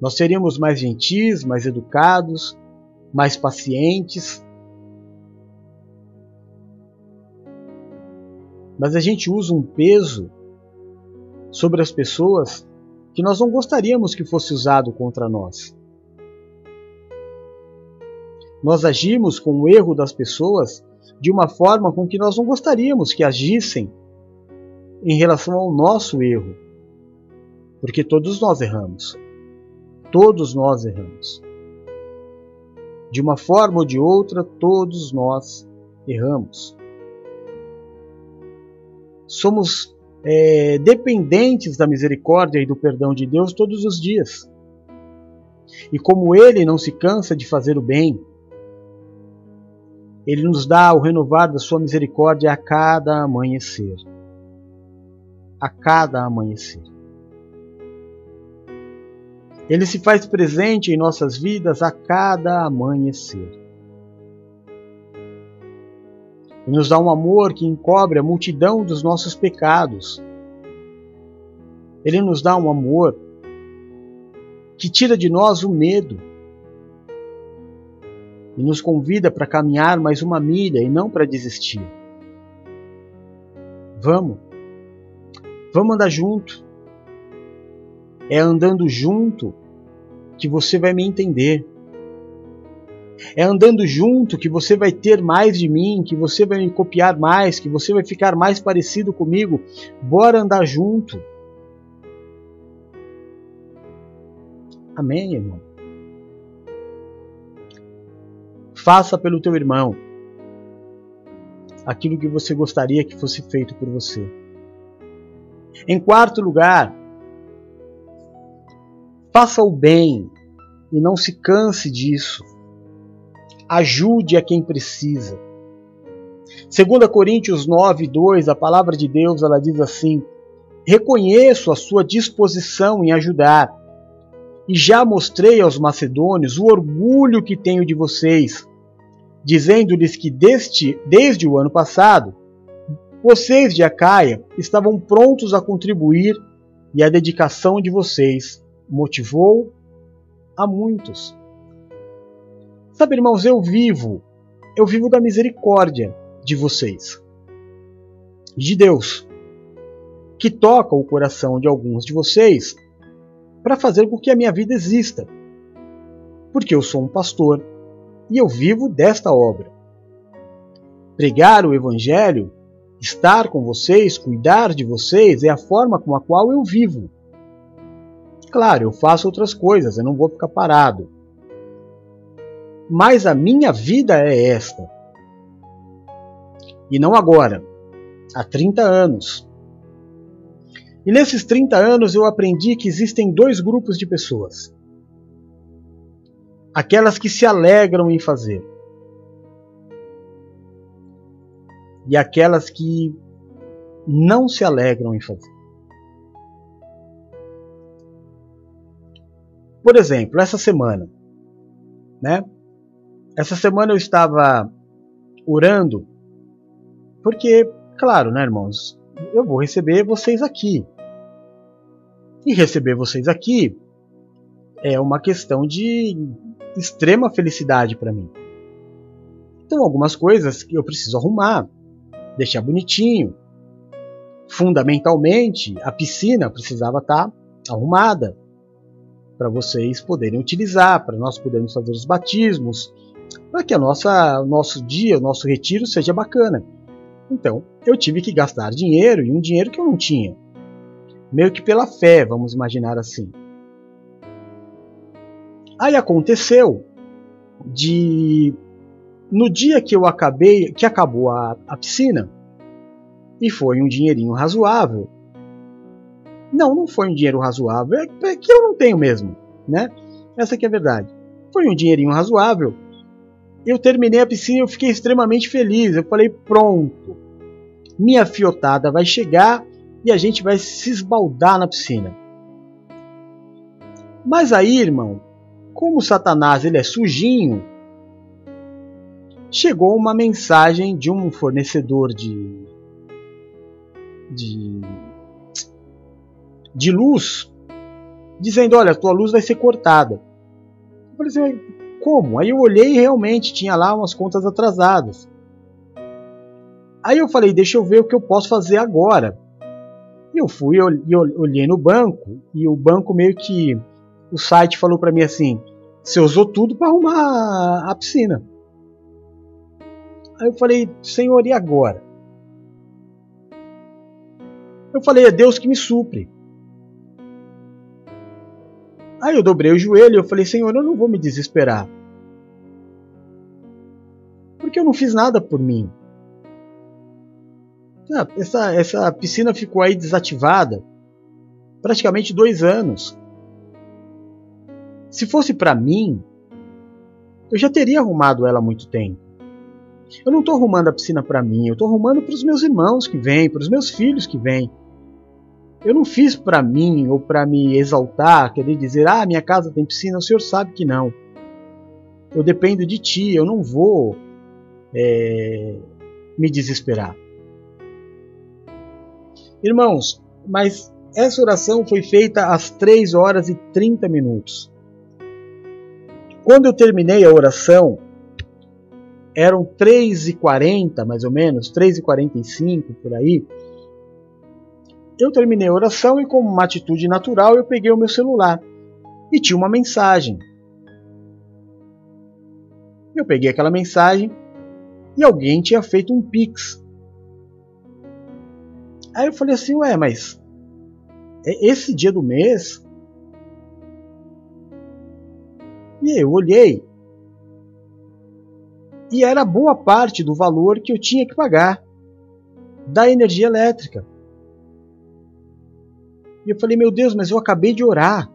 Nós seríamos mais gentis, mais educados, mais pacientes. Mas a gente usa um peso sobre as pessoas que nós não gostaríamos que fosse usado contra nós. Nós agimos com o erro das pessoas de uma forma com que nós não gostaríamos que agissem em relação ao nosso erro, porque todos nós erramos. Todos nós erramos. De uma forma ou de outra, todos nós erramos. Somos é, dependentes da misericórdia e do perdão de Deus todos os dias. E como Ele não se cansa de fazer o bem, Ele nos dá o renovar da Sua misericórdia a cada amanhecer. A cada amanhecer. Ele se faz presente em nossas vidas a cada amanhecer. E nos dá um amor que encobre a multidão dos nossos pecados. Ele nos dá um amor que tira de nós o medo e nos convida para caminhar mais uma milha e não para desistir. Vamos, vamos andar junto. É andando junto que você vai me entender. É andando junto que você vai ter mais de mim, que você vai me copiar mais, que você vai ficar mais parecido comigo. Bora andar junto. Amém, irmão? Faça pelo teu irmão aquilo que você gostaria que fosse feito por você. Em quarto lugar, Faça o bem e não se canse disso. Ajude a quem precisa. 2 Coríntios 9, 2, a palavra de Deus ela diz assim: Reconheço a sua disposição em ajudar, e já mostrei aos macedônios o orgulho que tenho de vocês, dizendo-lhes que deste, desde o ano passado, vocês de Acaia estavam prontos a contribuir e a dedicação de vocês motivou a muitos. Sabe, irmãos, eu vivo, eu vivo da misericórdia de vocês, de Deus, que toca o coração de alguns de vocês para fazer com que a minha vida exista. Porque eu sou um pastor e eu vivo desta obra. Pregar o Evangelho, estar com vocês, cuidar de vocês é a forma com a qual eu vivo. Claro, eu faço outras coisas, eu não vou ficar parado. Mas a minha vida é esta. E não agora, há 30 anos. E nesses 30 anos eu aprendi que existem dois grupos de pessoas: aquelas que se alegram em fazer, e aquelas que não se alegram em fazer. Por exemplo, essa semana, né? Essa semana eu estava orando, porque, claro, né, irmãos, eu vou receber vocês aqui. E receber vocês aqui é uma questão de extrema felicidade para mim. Então, algumas coisas que eu preciso arrumar, deixar bonitinho. Fundamentalmente, a piscina precisava estar tá arrumada para vocês poderem utilizar, para nós podermos fazer os batismos, para que a nossa, o nosso dia, o nosso retiro seja bacana. Então, eu tive que gastar dinheiro e um dinheiro que eu não tinha. Meio que pela fé, vamos imaginar assim. Aí aconteceu de no dia que eu acabei, que acabou a, a piscina, e foi um dinheirinho razoável, não, não foi um dinheiro razoável. É, é que eu não tenho mesmo, né? Essa que é a verdade. Foi um dinheirinho razoável. Eu terminei a piscina e eu fiquei extremamente feliz. Eu falei, pronto. Minha fiotada vai chegar e a gente vai se esbaldar na piscina. Mas aí, irmão, como Satanás ele é sujinho, chegou uma mensagem de um fornecedor de de de luz, dizendo: Olha, tua luz vai ser cortada. Eu falei assim: Como? Aí eu olhei e realmente tinha lá umas contas atrasadas. Aí eu falei: Deixa eu ver o que eu posso fazer agora. E eu fui e olhei no banco, e o banco meio que. O site falou para mim assim: Você usou tudo para arrumar a piscina. Aí eu falei: Senhor, e agora? Eu falei: É Deus que me supre. Aí eu dobrei o joelho e eu falei, Senhor, eu não vou me desesperar. Porque eu não fiz nada por mim. Essa, essa piscina ficou aí desativada praticamente dois anos. Se fosse para mim, eu já teria arrumado ela há muito tempo. Eu não estou arrumando a piscina para mim, eu estou arrumando para os meus irmãos que vêm, para os meus filhos que vêm. Eu não fiz para mim ou para me exaltar, querer dizer, ah, minha casa tem piscina. O senhor sabe que não. Eu dependo de ti, eu não vou é, me desesperar. Irmãos, mas essa oração foi feita às 3 horas e 30 minutos. Quando eu terminei a oração, eram 3 e 40 mais ou menos, 3 e 45 por aí. Eu terminei a oração e, como uma atitude natural, eu peguei o meu celular e tinha uma mensagem. Eu peguei aquela mensagem e alguém tinha feito um pix. Aí eu falei assim, ué, mas é esse dia do mês? E eu olhei e era boa parte do valor que eu tinha que pagar da energia elétrica. E eu falei, meu Deus, mas eu acabei de orar.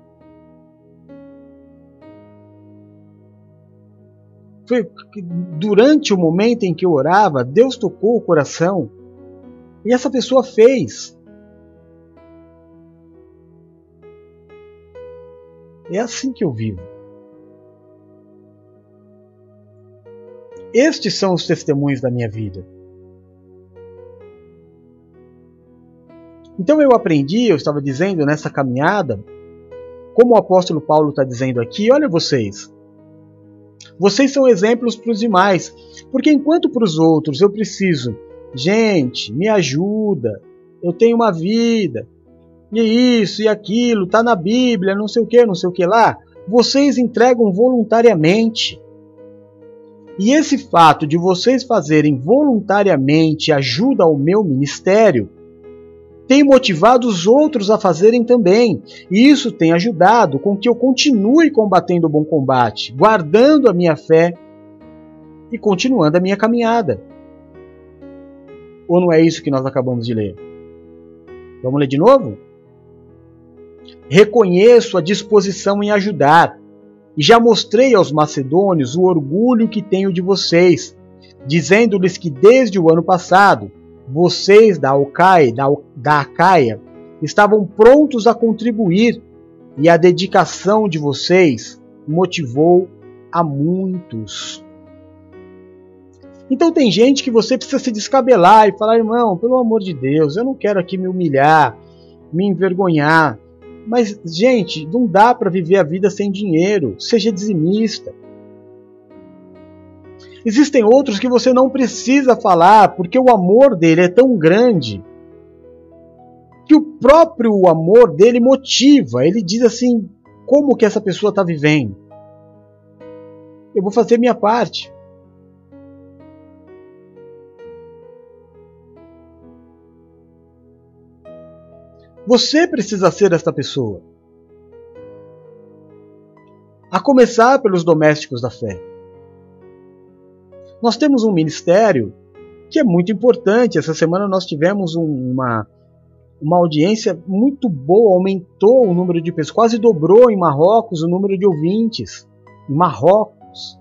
Foi durante o momento em que eu orava, Deus tocou o coração e essa pessoa fez. É assim que eu vivo. Estes são os testemunhos da minha vida. Então eu aprendi, eu estava dizendo nessa caminhada, como o apóstolo Paulo está dizendo aqui, olha vocês. Vocês são exemplos para os demais, porque enquanto para os outros eu preciso, gente, me ajuda, eu tenho uma vida, e isso e aquilo, está na Bíblia, não sei o que, não sei o que lá, vocês entregam voluntariamente. E esse fato de vocês fazerem voluntariamente ajuda ao meu ministério tem motivado os outros a fazerem também, e isso tem ajudado com que eu continue combatendo o bom combate, guardando a minha fé e continuando a minha caminhada. Ou não é isso que nós acabamos de ler? Vamos ler de novo? Reconheço a disposição em ajudar, e já mostrei aos macedônios o orgulho que tenho de vocês, dizendo-lhes que desde o ano passado, vocês da Alcaia, da, da Acaia, estavam prontos a contribuir, e a dedicação de vocês motivou a muitos. Então tem gente que você precisa se descabelar e falar, irmão, pelo amor de Deus, eu não quero aqui me humilhar, me envergonhar. Mas, gente, não dá para viver a vida sem dinheiro. Seja dizimista. Existem outros que você não precisa falar, porque o amor dele é tão grande que o próprio amor dele motiva. Ele diz assim: como que essa pessoa está vivendo? Eu vou fazer minha parte. Você precisa ser esta pessoa. A começar pelos domésticos da fé. Nós temos um ministério que é muito importante. Essa semana nós tivemos uma, uma audiência muito boa, aumentou o número de pessoas, quase dobrou em Marrocos o número de ouvintes. Em Marrocos.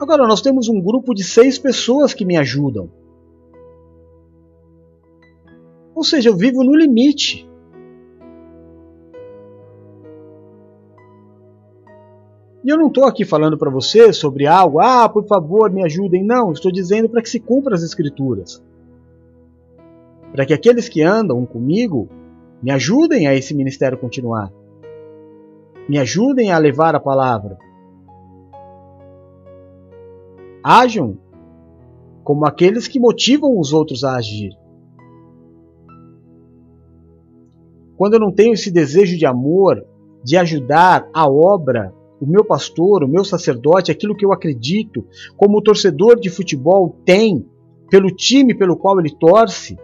Agora, nós temos um grupo de seis pessoas que me ajudam. Ou seja, eu vivo no limite. E eu não estou aqui falando para você sobre algo, ah, por favor, me ajudem. Não, estou dizendo para que se cumpra as Escrituras. Para que aqueles que andam comigo me ajudem a esse ministério continuar. Me ajudem a levar a palavra. Ajam como aqueles que motivam os outros a agir. quando eu não tenho esse desejo de amor, de ajudar a obra, o meu pastor, o meu sacerdote, aquilo que eu acredito, como o torcedor de futebol tem pelo time pelo qual ele torce,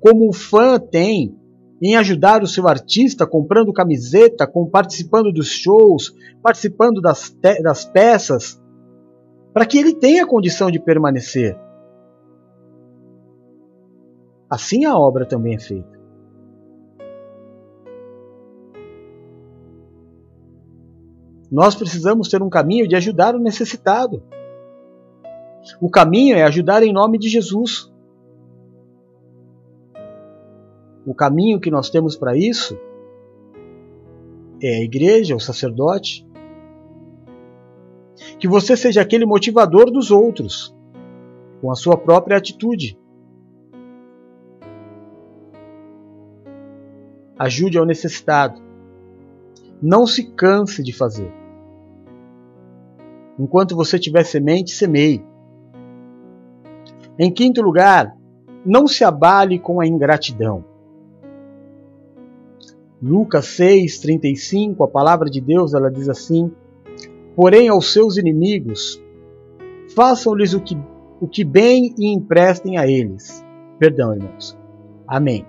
como o fã tem em ajudar o seu artista comprando camiseta, com, participando dos shows, participando das, das peças, para que ele tenha condição de permanecer. Assim a obra também é feita. Nós precisamos ter um caminho de ajudar o necessitado. O caminho é ajudar em nome de Jesus. O caminho que nós temos para isso é a igreja, o sacerdote. Que você seja aquele motivador dos outros, com a sua própria atitude. ajude ao necessitado. Não se canse de fazer. Enquanto você tiver semente, semeie. Em quinto lugar, não se abale com a ingratidão. Lucas 6:35, a palavra de Deus, ela diz assim: Porém aos seus inimigos, façam-lhes o que, o que bem e emprestem a eles. Perdão, irmãos. Amém.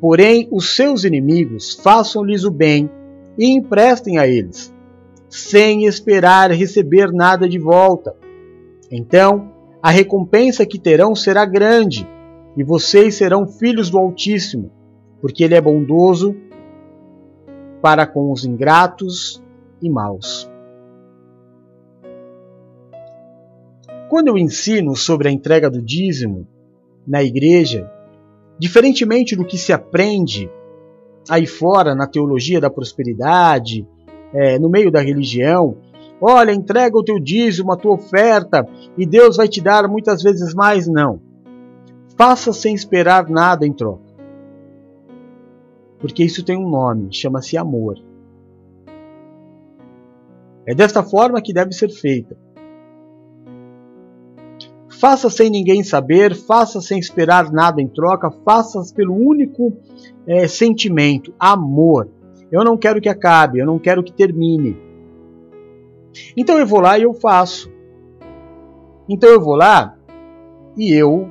Porém, os seus inimigos façam-lhes o bem e emprestem a eles, sem esperar receber nada de volta. Então, a recompensa que terão será grande, e vocês serão filhos do Altíssimo, porque Ele é bondoso para com os ingratos e maus. Quando eu ensino sobre a entrega do dízimo na igreja, Diferentemente do que se aprende aí fora na teologia da prosperidade, é, no meio da religião, olha, entrega o teu dízimo, a tua oferta, e Deus vai te dar muitas vezes mais. Não. Faça sem esperar nada em troca. Porque isso tem um nome, chama-se amor. É desta forma que deve ser feita. Faça sem ninguém saber, faça sem esperar nada em troca, faça pelo único é, sentimento, amor. Eu não quero que acabe, eu não quero que termine. Então eu vou lá e eu faço. Então eu vou lá e eu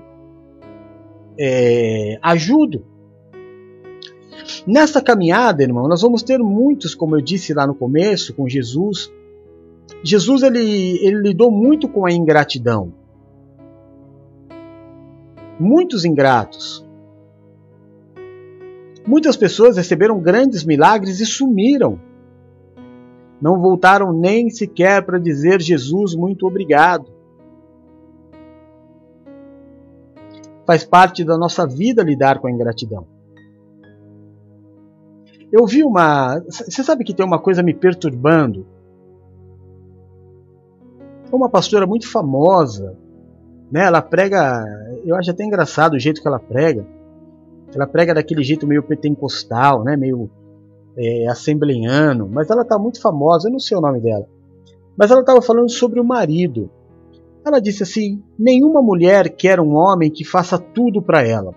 é, ajudo. Nessa caminhada, irmão, nós vamos ter muitos, como eu disse lá no começo, com Jesus. Jesus ele, ele lidou muito com a ingratidão. Muitos ingratos. Muitas pessoas receberam grandes milagres e sumiram. Não voltaram nem sequer para dizer Jesus muito obrigado. Faz parte da nossa vida lidar com a ingratidão. Eu vi uma. Você sabe que tem uma coisa me perturbando? Uma pastora muito famosa, né? Ela prega. Eu acho até engraçado o jeito que ela prega. Ela prega daquele jeito meio pentecostal, né? Meio é, assembleiano. Mas ela está muito famosa, eu não sei o nome dela. Mas ela estava falando sobre o marido. Ela disse assim: nenhuma mulher quer um homem que faça tudo para ela.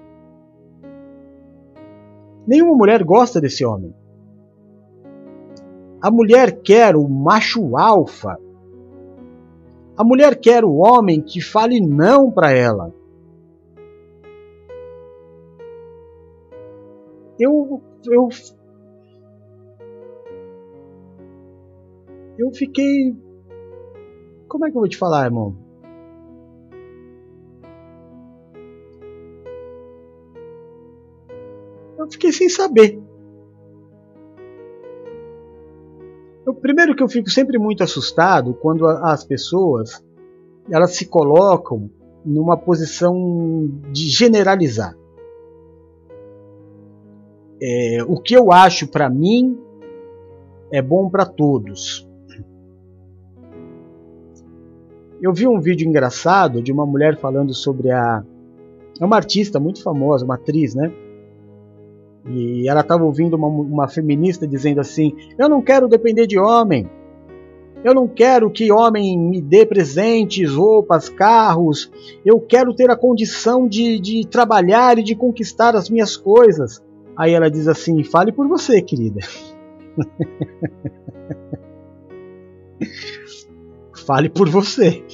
Nenhuma mulher gosta desse homem. A mulher quer o macho alfa. A mulher quer o homem que fale não para ela. Eu, eu, eu fiquei. Como é que eu vou te falar, irmão? eu fiquei sem saber. Eu, primeiro que eu fico sempre muito assustado quando as pessoas elas se colocam numa posição de generalizar. É, o que eu acho para mim é bom para todos. Eu vi um vídeo engraçado de uma mulher falando sobre a. É uma artista muito famosa, uma atriz, né? E ela estava ouvindo uma, uma feminista dizendo assim: Eu não quero depender de homem. Eu não quero que homem me dê presentes, roupas, carros. Eu quero ter a condição de, de trabalhar e de conquistar as minhas coisas. Aí ela diz assim: Fale por você, querida. Fale por você.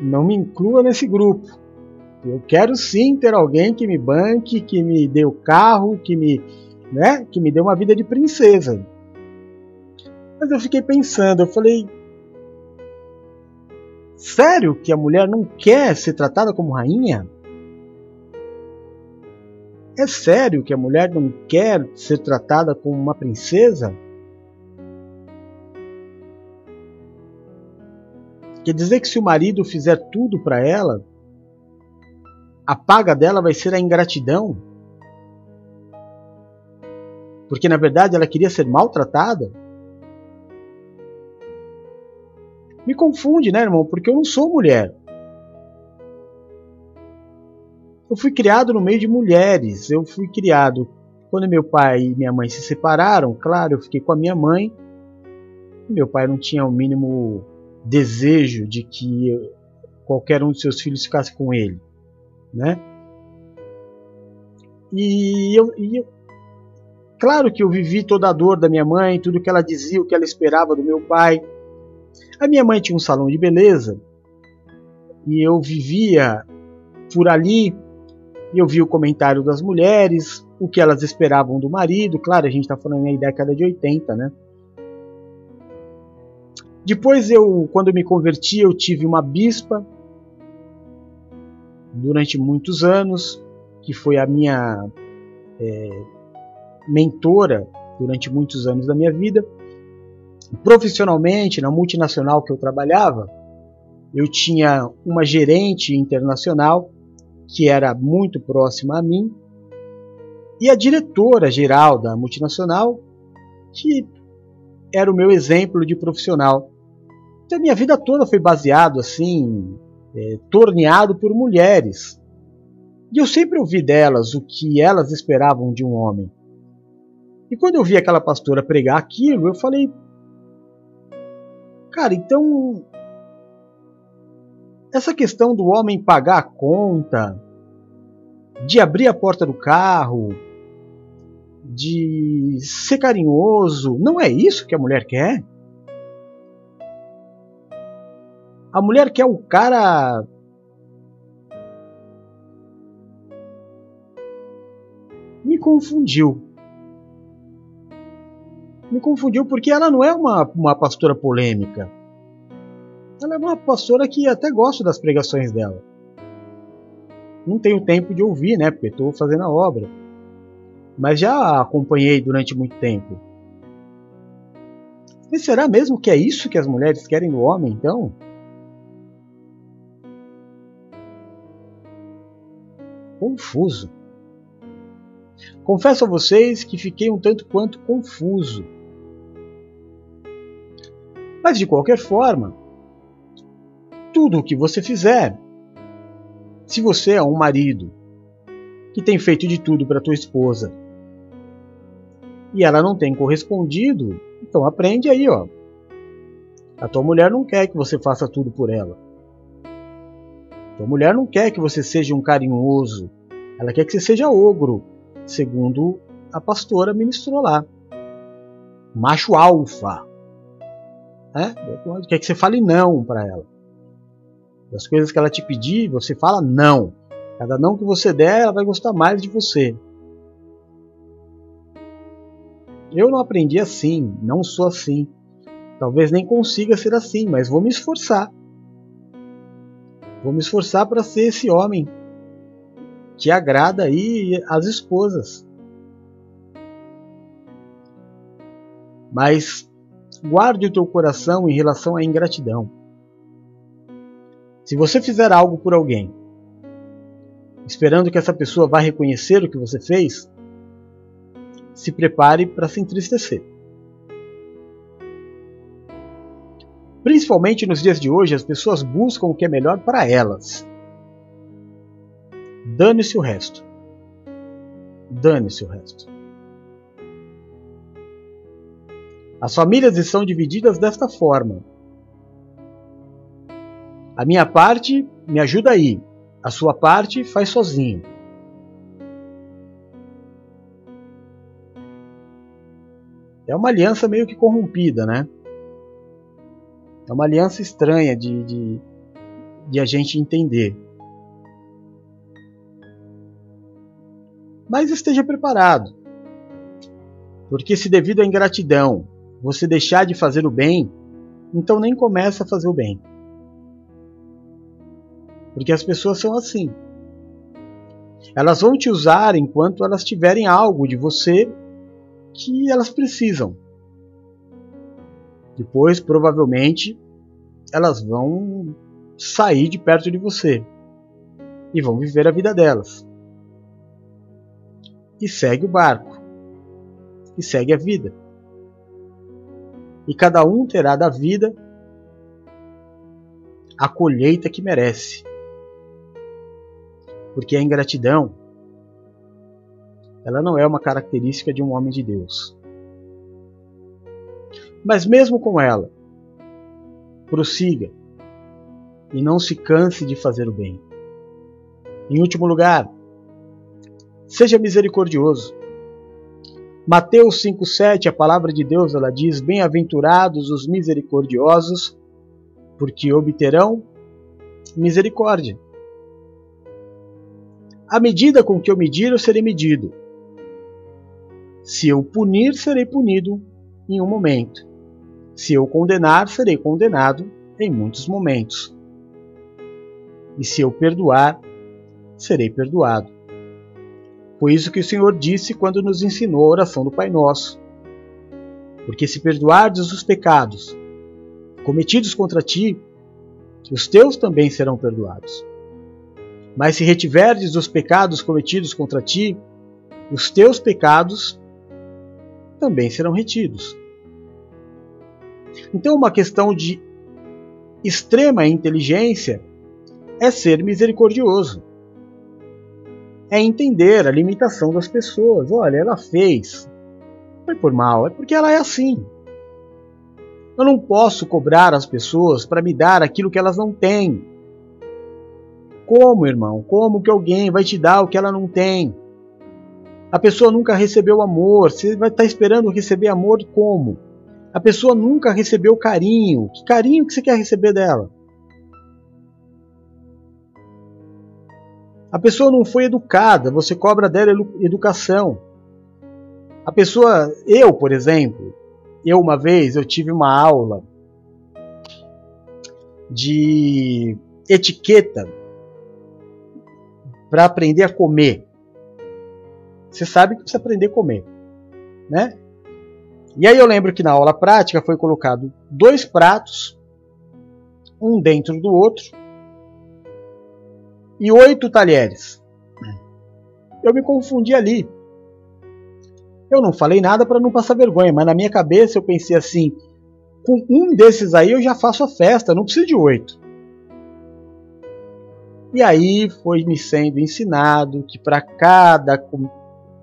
Não me inclua nesse grupo. Eu quero sim ter alguém que me banque, que me dê o carro, que me, né, que me dê uma vida de princesa. Mas eu fiquei pensando, eu falei, sério que a mulher não quer ser tratada como rainha? É sério que a mulher não quer ser tratada como uma princesa? Quer dizer que se o marido fizer tudo para ela, a paga dela vai ser a ingratidão. Porque na verdade ela queria ser maltratada. Me confunde, né, irmão? Porque eu não sou mulher. Eu fui criado no meio de mulheres. Eu fui criado quando meu pai e minha mãe se separaram. Claro, eu fiquei com a minha mãe. Meu pai não tinha o mínimo desejo de que qualquer um de seus filhos ficasse com ele né? E eu, e eu, claro que eu vivi toda a dor da minha mãe, tudo que ela dizia, o que ela esperava do meu pai. A minha mãe tinha um salão de beleza e eu vivia por ali e eu vi o comentário das mulheres, o que elas esperavam do marido. Claro, a gente está falando aí década de 80, né? Depois eu, quando me converti, eu tive uma bispa durante muitos anos, que foi a minha é, mentora durante muitos anos da minha vida. Profissionalmente, na multinacional que eu trabalhava, eu tinha uma gerente internacional que era muito próxima a mim e a diretora geral da multinacional que era o meu exemplo de profissional. Então, minha vida toda foi baseado assim é, torneado por mulheres. E eu sempre ouvi delas o que elas esperavam de um homem. E quando eu vi aquela pastora pregar aquilo, eu falei: Cara, então. Essa questão do homem pagar a conta, de abrir a porta do carro, de ser carinhoso, não é isso que a mulher quer? A mulher quer o cara confundiu. Me confundiu porque ela não é uma, uma pastora polêmica. Ela é uma pastora que até gosto das pregações dela. Não tenho tempo de ouvir, né? Porque estou fazendo a obra. Mas já acompanhei durante muito tempo. Mas será mesmo que é isso que as mulheres querem do homem, então? Confuso. Confesso a vocês que fiquei um tanto quanto confuso. Mas de qualquer forma, tudo o que você fizer, se você é um marido que tem feito de tudo para tua esposa e ela não tem correspondido, então aprende aí, ó. A tua mulher não quer que você faça tudo por ela. A tua mulher não quer que você seja um carinhoso. Ela quer que você seja ogro, segundo a pastora ministrou lá. Macho alfa. É? Quer que você fale não para ela. Das coisas que ela te pedir, você fala não. Cada não que você der, ela vai gostar mais de você. Eu não aprendi assim, não sou assim. Talvez nem consiga ser assim, mas vou me esforçar. Vou me esforçar para ser esse homem que agrada aí as esposas. Mas guarde o teu coração em relação à ingratidão. Se você fizer algo por alguém, esperando que essa pessoa vá reconhecer o que você fez, se prepare para se entristecer. Principalmente nos dias de hoje, as pessoas buscam o que é melhor para elas. Dane-se o resto. Dane-se o resto. As famílias estão divididas desta forma. A minha parte me ajuda aí, a sua parte faz sozinho. É uma aliança meio que corrompida, né? É uma aliança estranha de, de, de a gente entender. Mas esteja preparado. Porque se devido à ingratidão você deixar de fazer o bem, então nem começa a fazer o bem. Porque as pessoas são assim. Elas vão te usar enquanto elas tiverem algo de você que elas precisam. Depois, provavelmente, elas vão sair de perto de você e vão viver a vida delas. E segue o barco. E segue a vida. E cada um terá da vida a colheita que merece. Porque a ingratidão ela não é uma característica de um homem de Deus. Mas mesmo com ela, prossiga e não se canse de fazer o bem. Em último lugar, seja misericordioso. Mateus 5:7, a palavra de Deus, ela diz: "Bem-aventurados os misericordiosos, porque obterão misericórdia." À medida com que eu medir, eu serei medido. Se eu punir, serei punido em um momento. Se eu condenar, serei condenado em muitos momentos. E se eu perdoar, serei perdoado. Foi isso que o Senhor disse quando nos ensinou a oração do Pai Nosso. Porque se perdoardes os pecados cometidos contra ti, os teus também serão perdoados. Mas se retiverdes os pecados cometidos contra ti, os teus pecados também serão retidos. Então, uma questão de extrema inteligência é ser misericordioso. É entender a limitação das pessoas. Olha, ela fez. Foi por mal, é porque ela é assim. Eu não posso cobrar as pessoas para me dar aquilo que elas não têm. Como, irmão? Como que alguém vai te dar o que ela não tem? A pessoa nunca recebeu amor. Você vai estar esperando receber amor como? A pessoa nunca recebeu carinho. Que carinho que você quer receber dela? A pessoa não foi educada, você cobra dela educação. A pessoa, eu, por exemplo, eu uma vez eu tive uma aula de etiqueta para aprender a comer. Você sabe que precisa aprender a comer, né? E aí eu lembro que na aula prática foi colocado dois pratos, um dentro do outro, e oito talheres. Eu me confundi ali. Eu não falei nada para não passar vergonha, mas na minha cabeça eu pensei assim: com um desses aí eu já faço a festa, não preciso de oito. E aí foi me sendo ensinado que para cada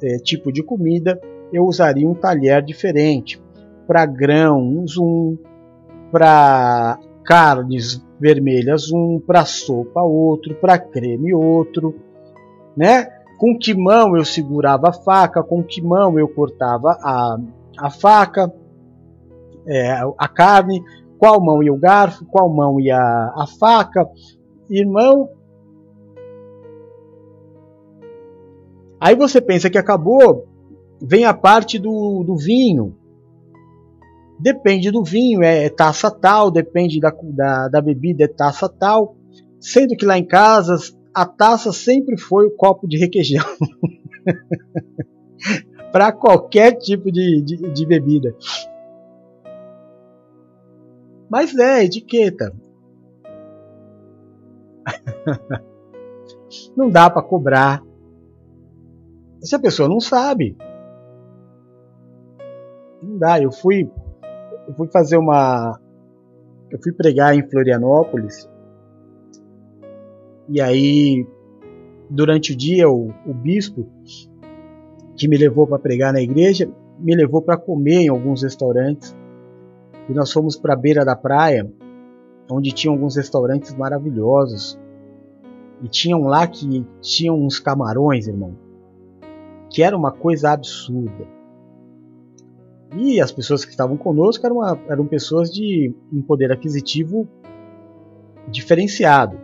é, tipo de comida eu usaria um talher diferente. Para grãos, um. Para carnes vermelhas, um. Para sopa, outro. Para creme, outro. Né? Com que mão eu segurava a faca, com que mão eu cortava a, a faca, é, a carne, qual mão ia o garfo, qual mão ia a faca. Irmão, Aí você pensa que acabou, vem a parte do, do vinho. Depende do vinho, é, é taça tal, depende da, da, da bebida, é taça tal. Sendo que lá em casa a taça sempre foi o copo de requeijão. para qualquer tipo de, de, de, bebida. Mas é etiqueta. Não dá para cobrar se a pessoa não sabe, não dá. Eu fui, eu fui fazer uma, eu fui pregar em Florianópolis. E aí durante o dia o, o bispo que me levou para pregar na igreja me levou para comer em alguns restaurantes. E nós fomos para a beira da praia onde tinham alguns restaurantes maravilhosos. E tinham lá que tinham uns camarões, irmão que era uma coisa absurda. E as pessoas que estavam conosco eram, uma, eram pessoas de um poder aquisitivo diferenciado.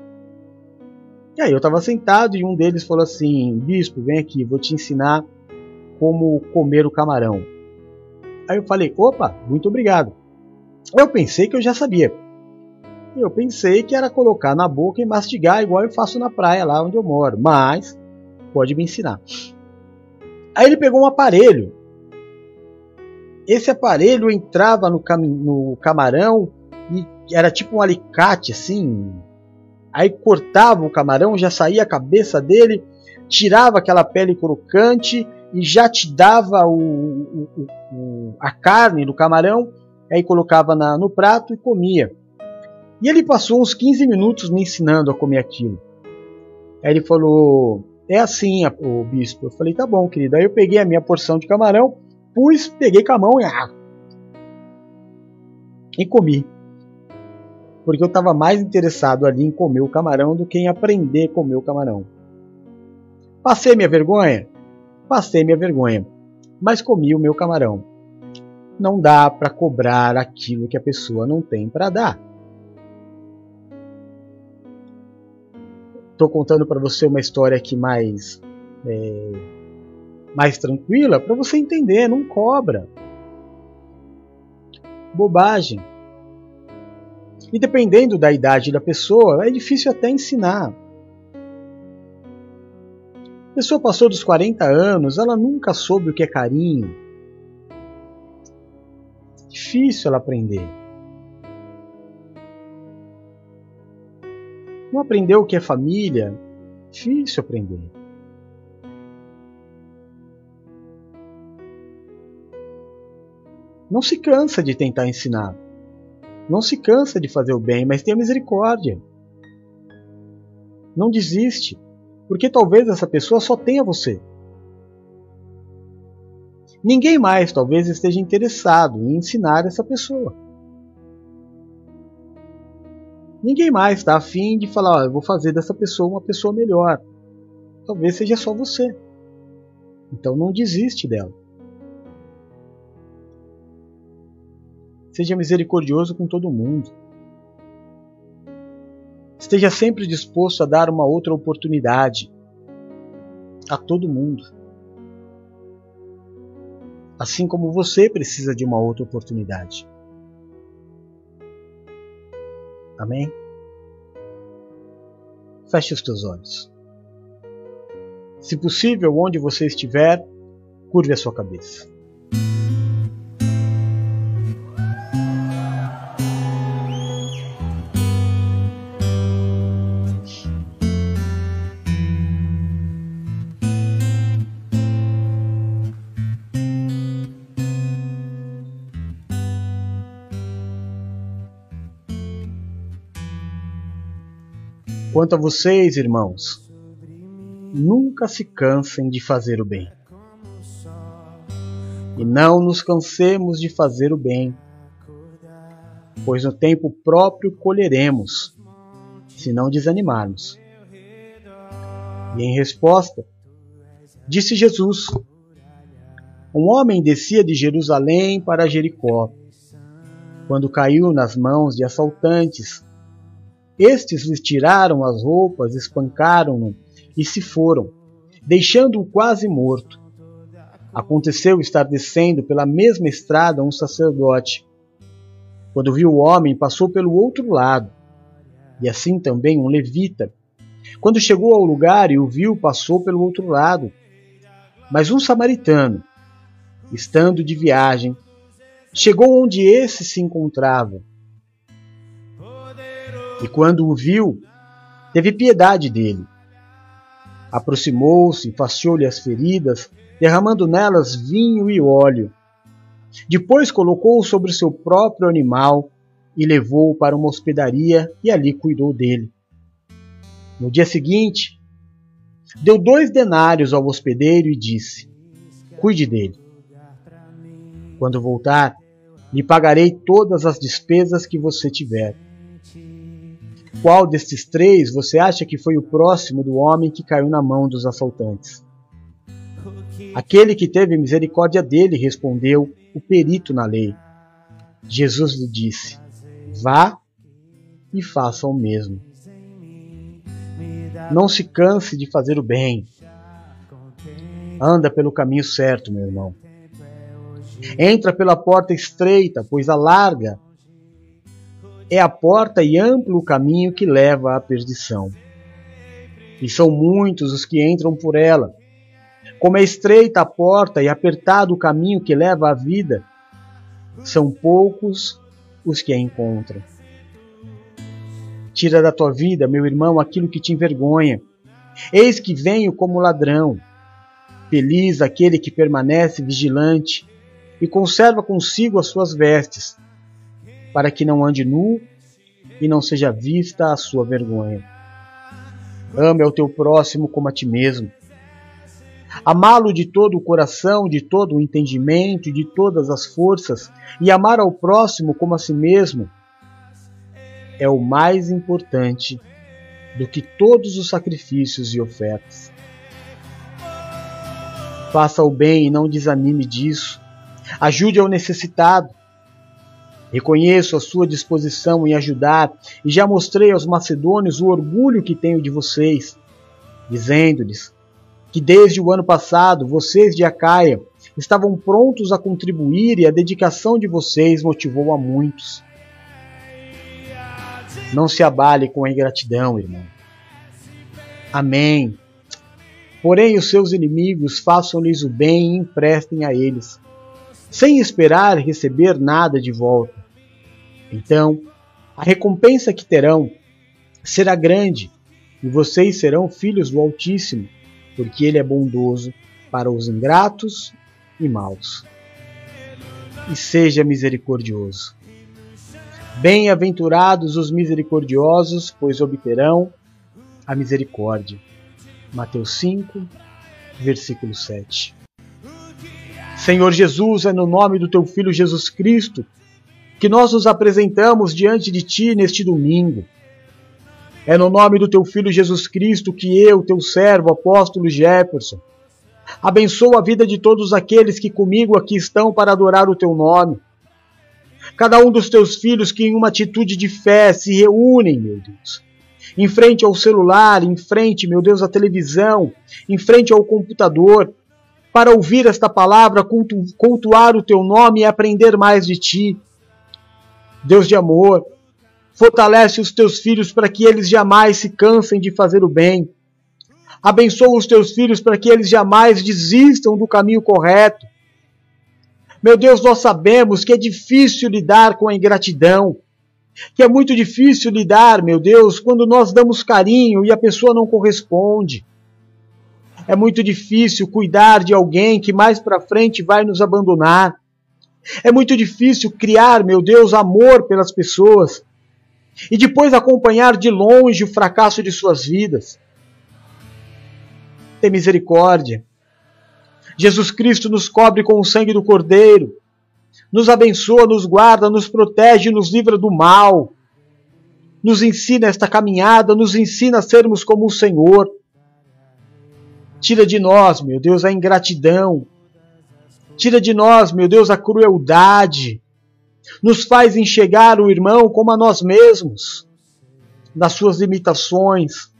E aí eu estava sentado e um deles falou assim: Bispo, vem aqui, vou te ensinar como comer o camarão. Aí eu falei: opa, muito obrigado. Eu pensei que eu já sabia. Eu pensei que era colocar na boca e mastigar igual eu faço na praia lá onde eu moro. Mas pode me ensinar. Aí ele pegou um aparelho. Esse aparelho entrava no, cam no camarão e era tipo um alicate assim. Aí cortava o camarão, já saía a cabeça dele, tirava aquela pele crocante e já te dava o, o, o, a carne do camarão. Aí colocava na, no prato e comia. E ele passou uns 15 minutos me ensinando a comer aquilo. Aí ele falou: é assim, o bispo. Eu falei, tá bom, querido. Aí eu peguei a minha porção de camarão, pus, peguei com a mão e, ah, e comi. Porque eu estava mais interessado ali em comer o camarão do que em aprender a comer o camarão. Passei minha vergonha? Passei minha vergonha. Mas comi o meu camarão. Não dá para cobrar aquilo que a pessoa não tem para dar. Estou contando para você uma história aqui mais é, mais tranquila para você entender, não cobra. Bobagem. E dependendo da idade da pessoa, é difícil até ensinar. A pessoa passou dos 40 anos, ela nunca soube o que é carinho. Difícil ela aprender. Não aprendeu o que é família? Difícil aprender. Não se cansa de tentar ensinar. Não se cansa de fazer o bem, mas tenha misericórdia. Não desiste, porque talvez essa pessoa só tenha você. Ninguém mais talvez esteja interessado em ensinar essa pessoa. Ninguém mais está afim de falar, eu vou fazer dessa pessoa uma pessoa melhor. Talvez seja só você. Então não desiste dela. Seja misericordioso com todo mundo. Esteja sempre disposto a dar uma outra oportunidade a todo mundo. assim como você precisa de uma outra oportunidade. Amém? Feche os teus olhos. Se possível, onde você estiver, curve a sua cabeça. Quanto a vocês, irmãos, nunca se cansem de fazer o bem. E não nos cansemos de fazer o bem, pois no tempo próprio colheremos, se não desanimarmos. E em resposta, disse Jesus: Um homem descia de Jerusalém para Jericó, quando caiu nas mãos de assaltantes estes lhe tiraram as roupas, espancaram-no e se foram, deixando-o quase morto. Aconteceu estar descendo pela mesma estrada um sacerdote. Quando viu o homem, passou pelo outro lado, e assim também um levita. Quando chegou ao lugar e o viu, passou pelo outro lado. Mas um samaritano, estando de viagem, chegou onde esse se encontrava e quando o viu, teve piedade dele. Aproximou-se, faceou-lhe as feridas, derramando nelas vinho e óleo. Depois colocou-o sobre seu próprio animal e levou-o para uma hospedaria e ali cuidou dele. No dia seguinte, deu dois denários ao hospedeiro e disse: Cuide dele. Quando voltar, lhe pagarei todas as despesas que você tiver. Qual destes três você acha que foi o próximo do homem que caiu na mão dos assaltantes? Aquele que teve misericórdia dele, respondeu o perito na lei. Jesus lhe disse: Vá e faça o mesmo. Não se canse de fazer o bem. Anda pelo caminho certo, meu irmão. Entra pela porta estreita, pois a larga é a porta e amplo o caminho que leva à perdição. E são muitos os que entram por ela. Como é estreita a porta e apertado o caminho que leva à vida, são poucos os que a encontram. Tira da tua vida, meu irmão, aquilo que te envergonha. Eis que venho como ladrão. Feliz aquele que permanece vigilante e conserva consigo as suas vestes, para que não ande nu e não seja vista a sua vergonha. Ame ao teu próximo como a ti mesmo. Amá-lo de todo o coração, de todo o entendimento de todas as forças, e amar ao próximo como a si mesmo, é o mais importante do que todos os sacrifícios e ofertas. Faça o bem e não desanime disso. Ajude ao necessitado. Reconheço a sua disposição em ajudar e já mostrei aos macedônios o orgulho que tenho de vocês, dizendo-lhes que desde o ano passado vocês de Acaia estavam prontos a contribuir e a dedicação de vocês motivou a muitos. Não se abale com a ingratidão, irmão. Amém. Porém, os seus inimigos façam-lhes o bem e emprestem a eles, sem esperar receber nada de volta. Então, a recompensa que terão será grande, e vocês serão filhos do Altíssimo, porque Ele é bondoso para os ingratos e maus. E seja misericordioso. Bem-aventurados os misericordiosos, pois obterão a misericórdia. Mateus 5, versículo 7. Senhor Jesus, é no nome do teu Filho Jesus Cristo que nós nos apresentamos diante de Ti neste domingo. É no nome do Teu Filho Jesus Cristo que eu, Teu servo, apóstolo Jefferson, abençoo a vida de todos aqueles que comigo aqui estão para adorar o Teu nome. Cada um dos Teus filhos que em uma atitude de fé se reúnem, meu Deus, em frente ao celular, em frente, meu Deus, à televisão, em frente ao computador, para ouvir esta palavra, cultuar o teu nome e aprender mais de ti. Deus de amor, fortalece os teus filhos para que eles jamais se cansem de fazer o bem. Abençoa os teus filhos para que eles jamais desistam do caminho correto. Meu Deus, nós sabemos que é difícil lidar com a ingratidão, que é muito difícil lidar, meu Deus, quando nós damos carinho e a pessoa não corresponde. É muito difícil cuidar de alguém que mais para frente vai nos abandonar. É muito difícil criar, meu Deus, amor pelas pessoas e depois acompanhar de longe o fracasso de suas vidas. Tem misericórdia. Jesus Cristo nos cobre com o sangue do Cordeiro, nos abençoa, nos guarda, nos protege, nos livra do mal, nos ensina esta caminhada, nos ensina a sermos como o Senhor. Tira de nós, meu Deus, a ingratidão. Tira de nós, meu Deus, a crueldade. Nos faz enxergar o irmão como a nós mesmos, nas suas limitações,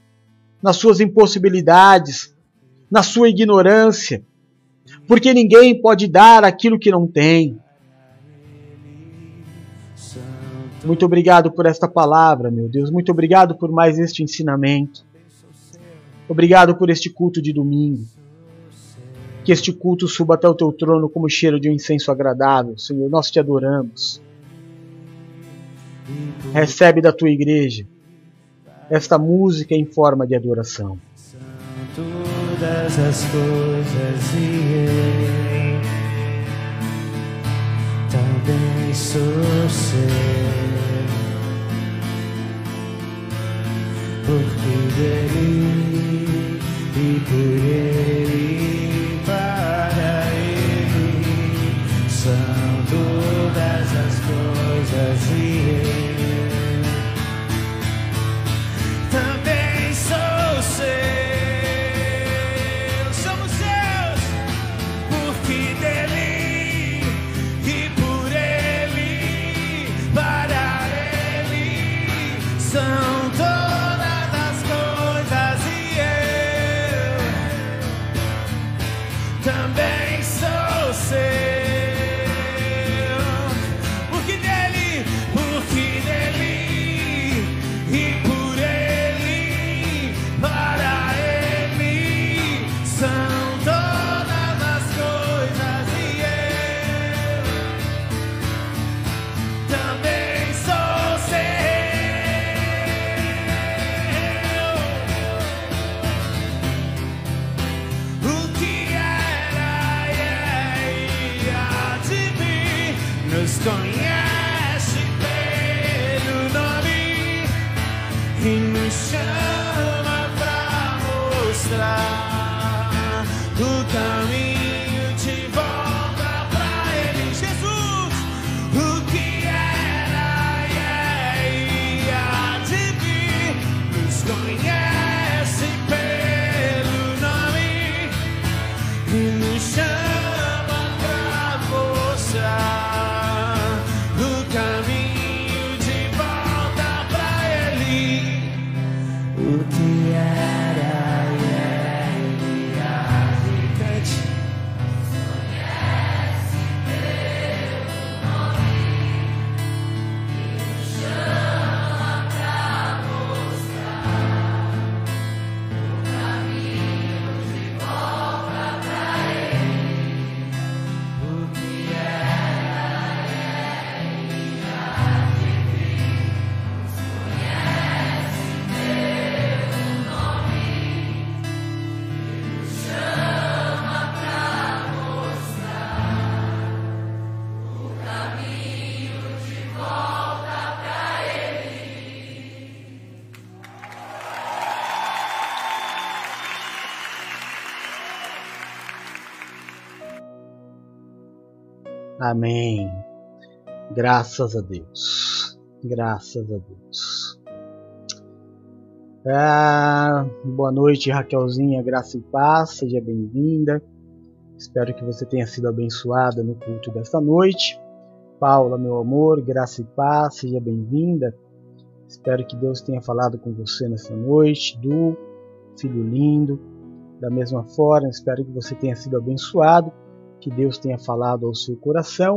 nas suas impossibilidades, na sua ignorância, porque ninguém pode dar aquilo que não tem. Muito obrigado por esta palavra, meu Deus. Muito obrigado por mais este ensinamento. Obrigado por este culto de domingo. Que este culto suba até o teu trono como cheiro de um incenso agradável, Senhor. Nós te adoramos. Recebe da tua igreja esta música em forma de adoração. São todas as coisas também sou. Porque dele e por ele todas as coisas e eu. Amém. Graças a Deus. Graças a Deus. Ah, boa noite, Raquelzinha, graça e paz, seja bem-vinda. Espero que você tenha sido abençoada no culto desta noite. Paula, meu amor, graça e paz, seja bem-vinda. Espero que Deus tenha falado com você nesta noite. Du, filho lindo, da mesma forma. Espero que você tenha sido abençoado, que Deus tenha falado ao seu coração.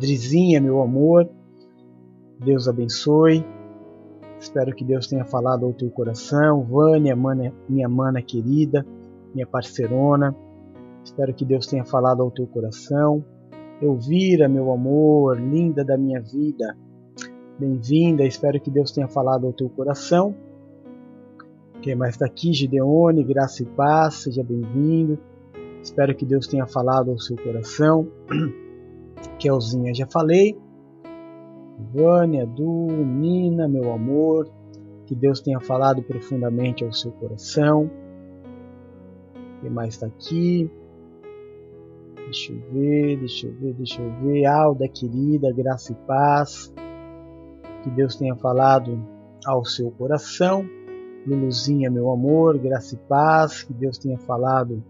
Drizinha, meu amor, Deus abençoe. Espero que Deus tenha falado ao teu coração. Vânia, mana, minha mana querida, minha parcerona. Espero que Deus tenha falado ao teu coração. Elvira, meu amor, linda da minha vida. Bem-vinda, espero que Deus tenha falado ao teu coração. Quem mais está aqui? Gideone, graça e paz, seja bem-vindo. Espero que Deus tenha falado ao seu coração. Kelzinha, já falei. Vânia, Du, Nina, meu amor, que Deus tenha falado profundamente ao seu coração. Quem mais está aqui? Deixa eu ver, deixa eu ver, deixa eu ver. Alda, querida, graça e paz. Que Deus tenha falado ao seu coração. Luluzinha, meu amor, graça e paz. Que Deus tenha falado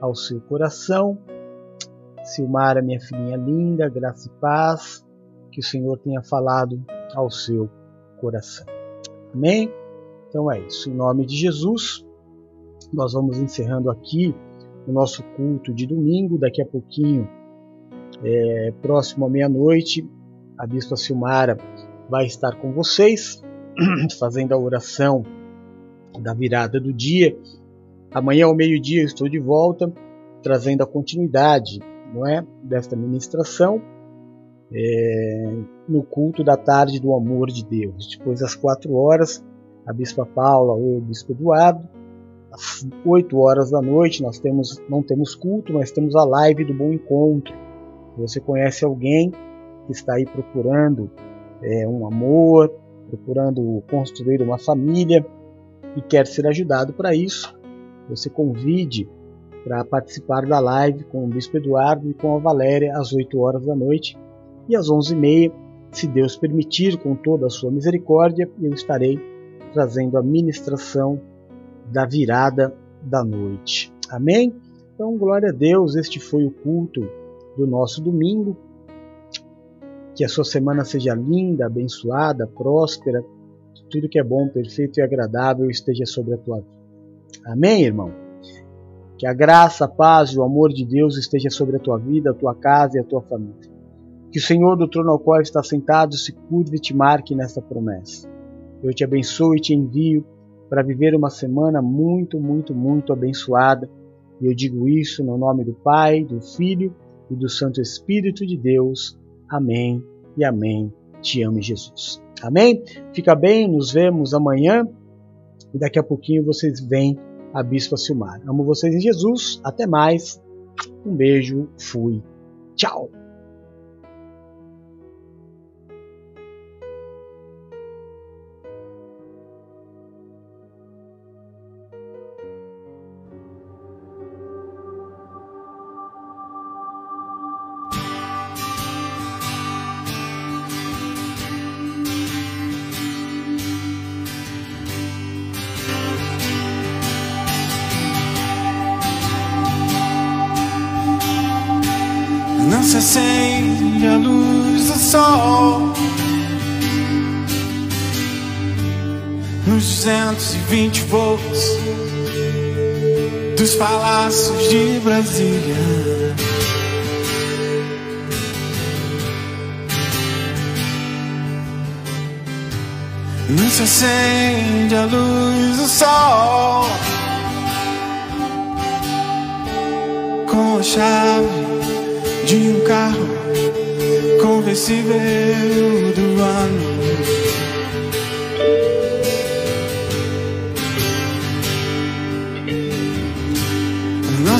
ao seu coração. Silmara, minha filhinha linda, graça e paz que o Senhor tenha falado ao seu coração. Amém? Então é isso. Em nome de Jesus, nós vamos encerrando aqui o nosso culto de domingo. Daqui a pouquinho, é, próximo à meia-noite, a Bispa Silmara vai estar com vocês, fazendo a oração da virada do dia. Amanhã ao meio-dia estou de volta, trazendo a continuidade não é, desta ministração é, no culto da tarde do amor de Deus. Depois, às quatro horas, a Bispa Paula ou o Bispo Eduardo. Às oito horas da noite, nós temos, não temos culto, mas temos a live do Bom Encontro. Se você conhece alguém que está aí procurando é, um amor, procurando construir uma família e quer ser ajudado para isso, você convide para participar da live com o Bispo Eduardo e com a Valéria às 8 horas da noite e às 11h30, se Deus permitir, com toda a sua misericórdia, eu estarei trazendo a ministração da virada da noite. Amém? Então, glória a Deus, este foi o culto do nosso domingo. Que a sua semana seja linda, abençoada, próspera, que tudo que é bom, perfeito e agradável esteja sobre a tua vida. Amém, irmão? Que a graça, a paz e o amor de Deus esteja sobre a tua vida, a tua casa e a tua família. Que o Senhor do trono ao qual está sentado se curve e te marque nesta promessa. Eu te abençoo e te envio para viver uma semana muito, muito, muito abençoada. E eu digo isso no nome do Pai, do Filho e do Santo Espírito de Deus. Amém e amém. Te amo, Jesus. Amém? Fica bem, nos vemos amanhã. E daqui a pouquinho vocês vêm a Bispa Silmar. Amo vocês em Jesus. Até mais. Um beijo. Fui. Tchau. 220 volts dos palácios de Brasília. Não se acende a luz do sol com a chave de um carro conversível do ano.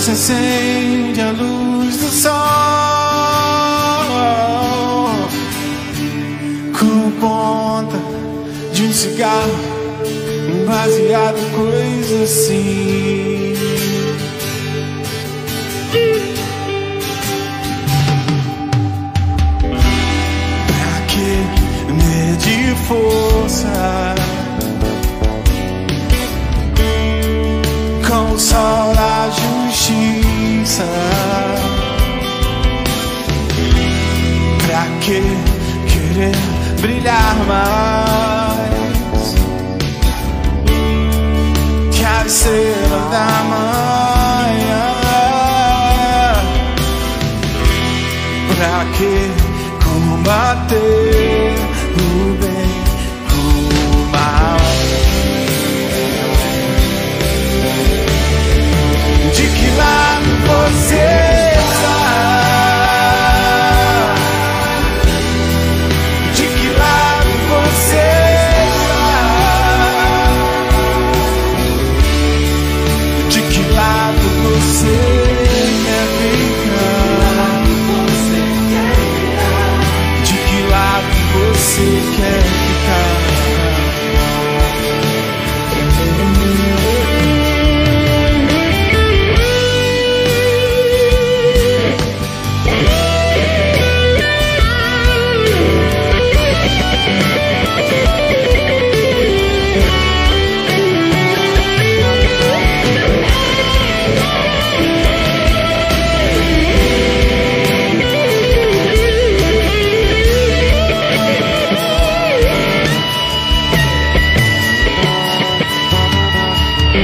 Se acende a luz do sol com ponta de um cigarro, um baseado, coisa assim. força com o sol justiça. Pra que querer brilhar mais? Que a estrela da manhã. Pra que combater o bem o mal? De que lado você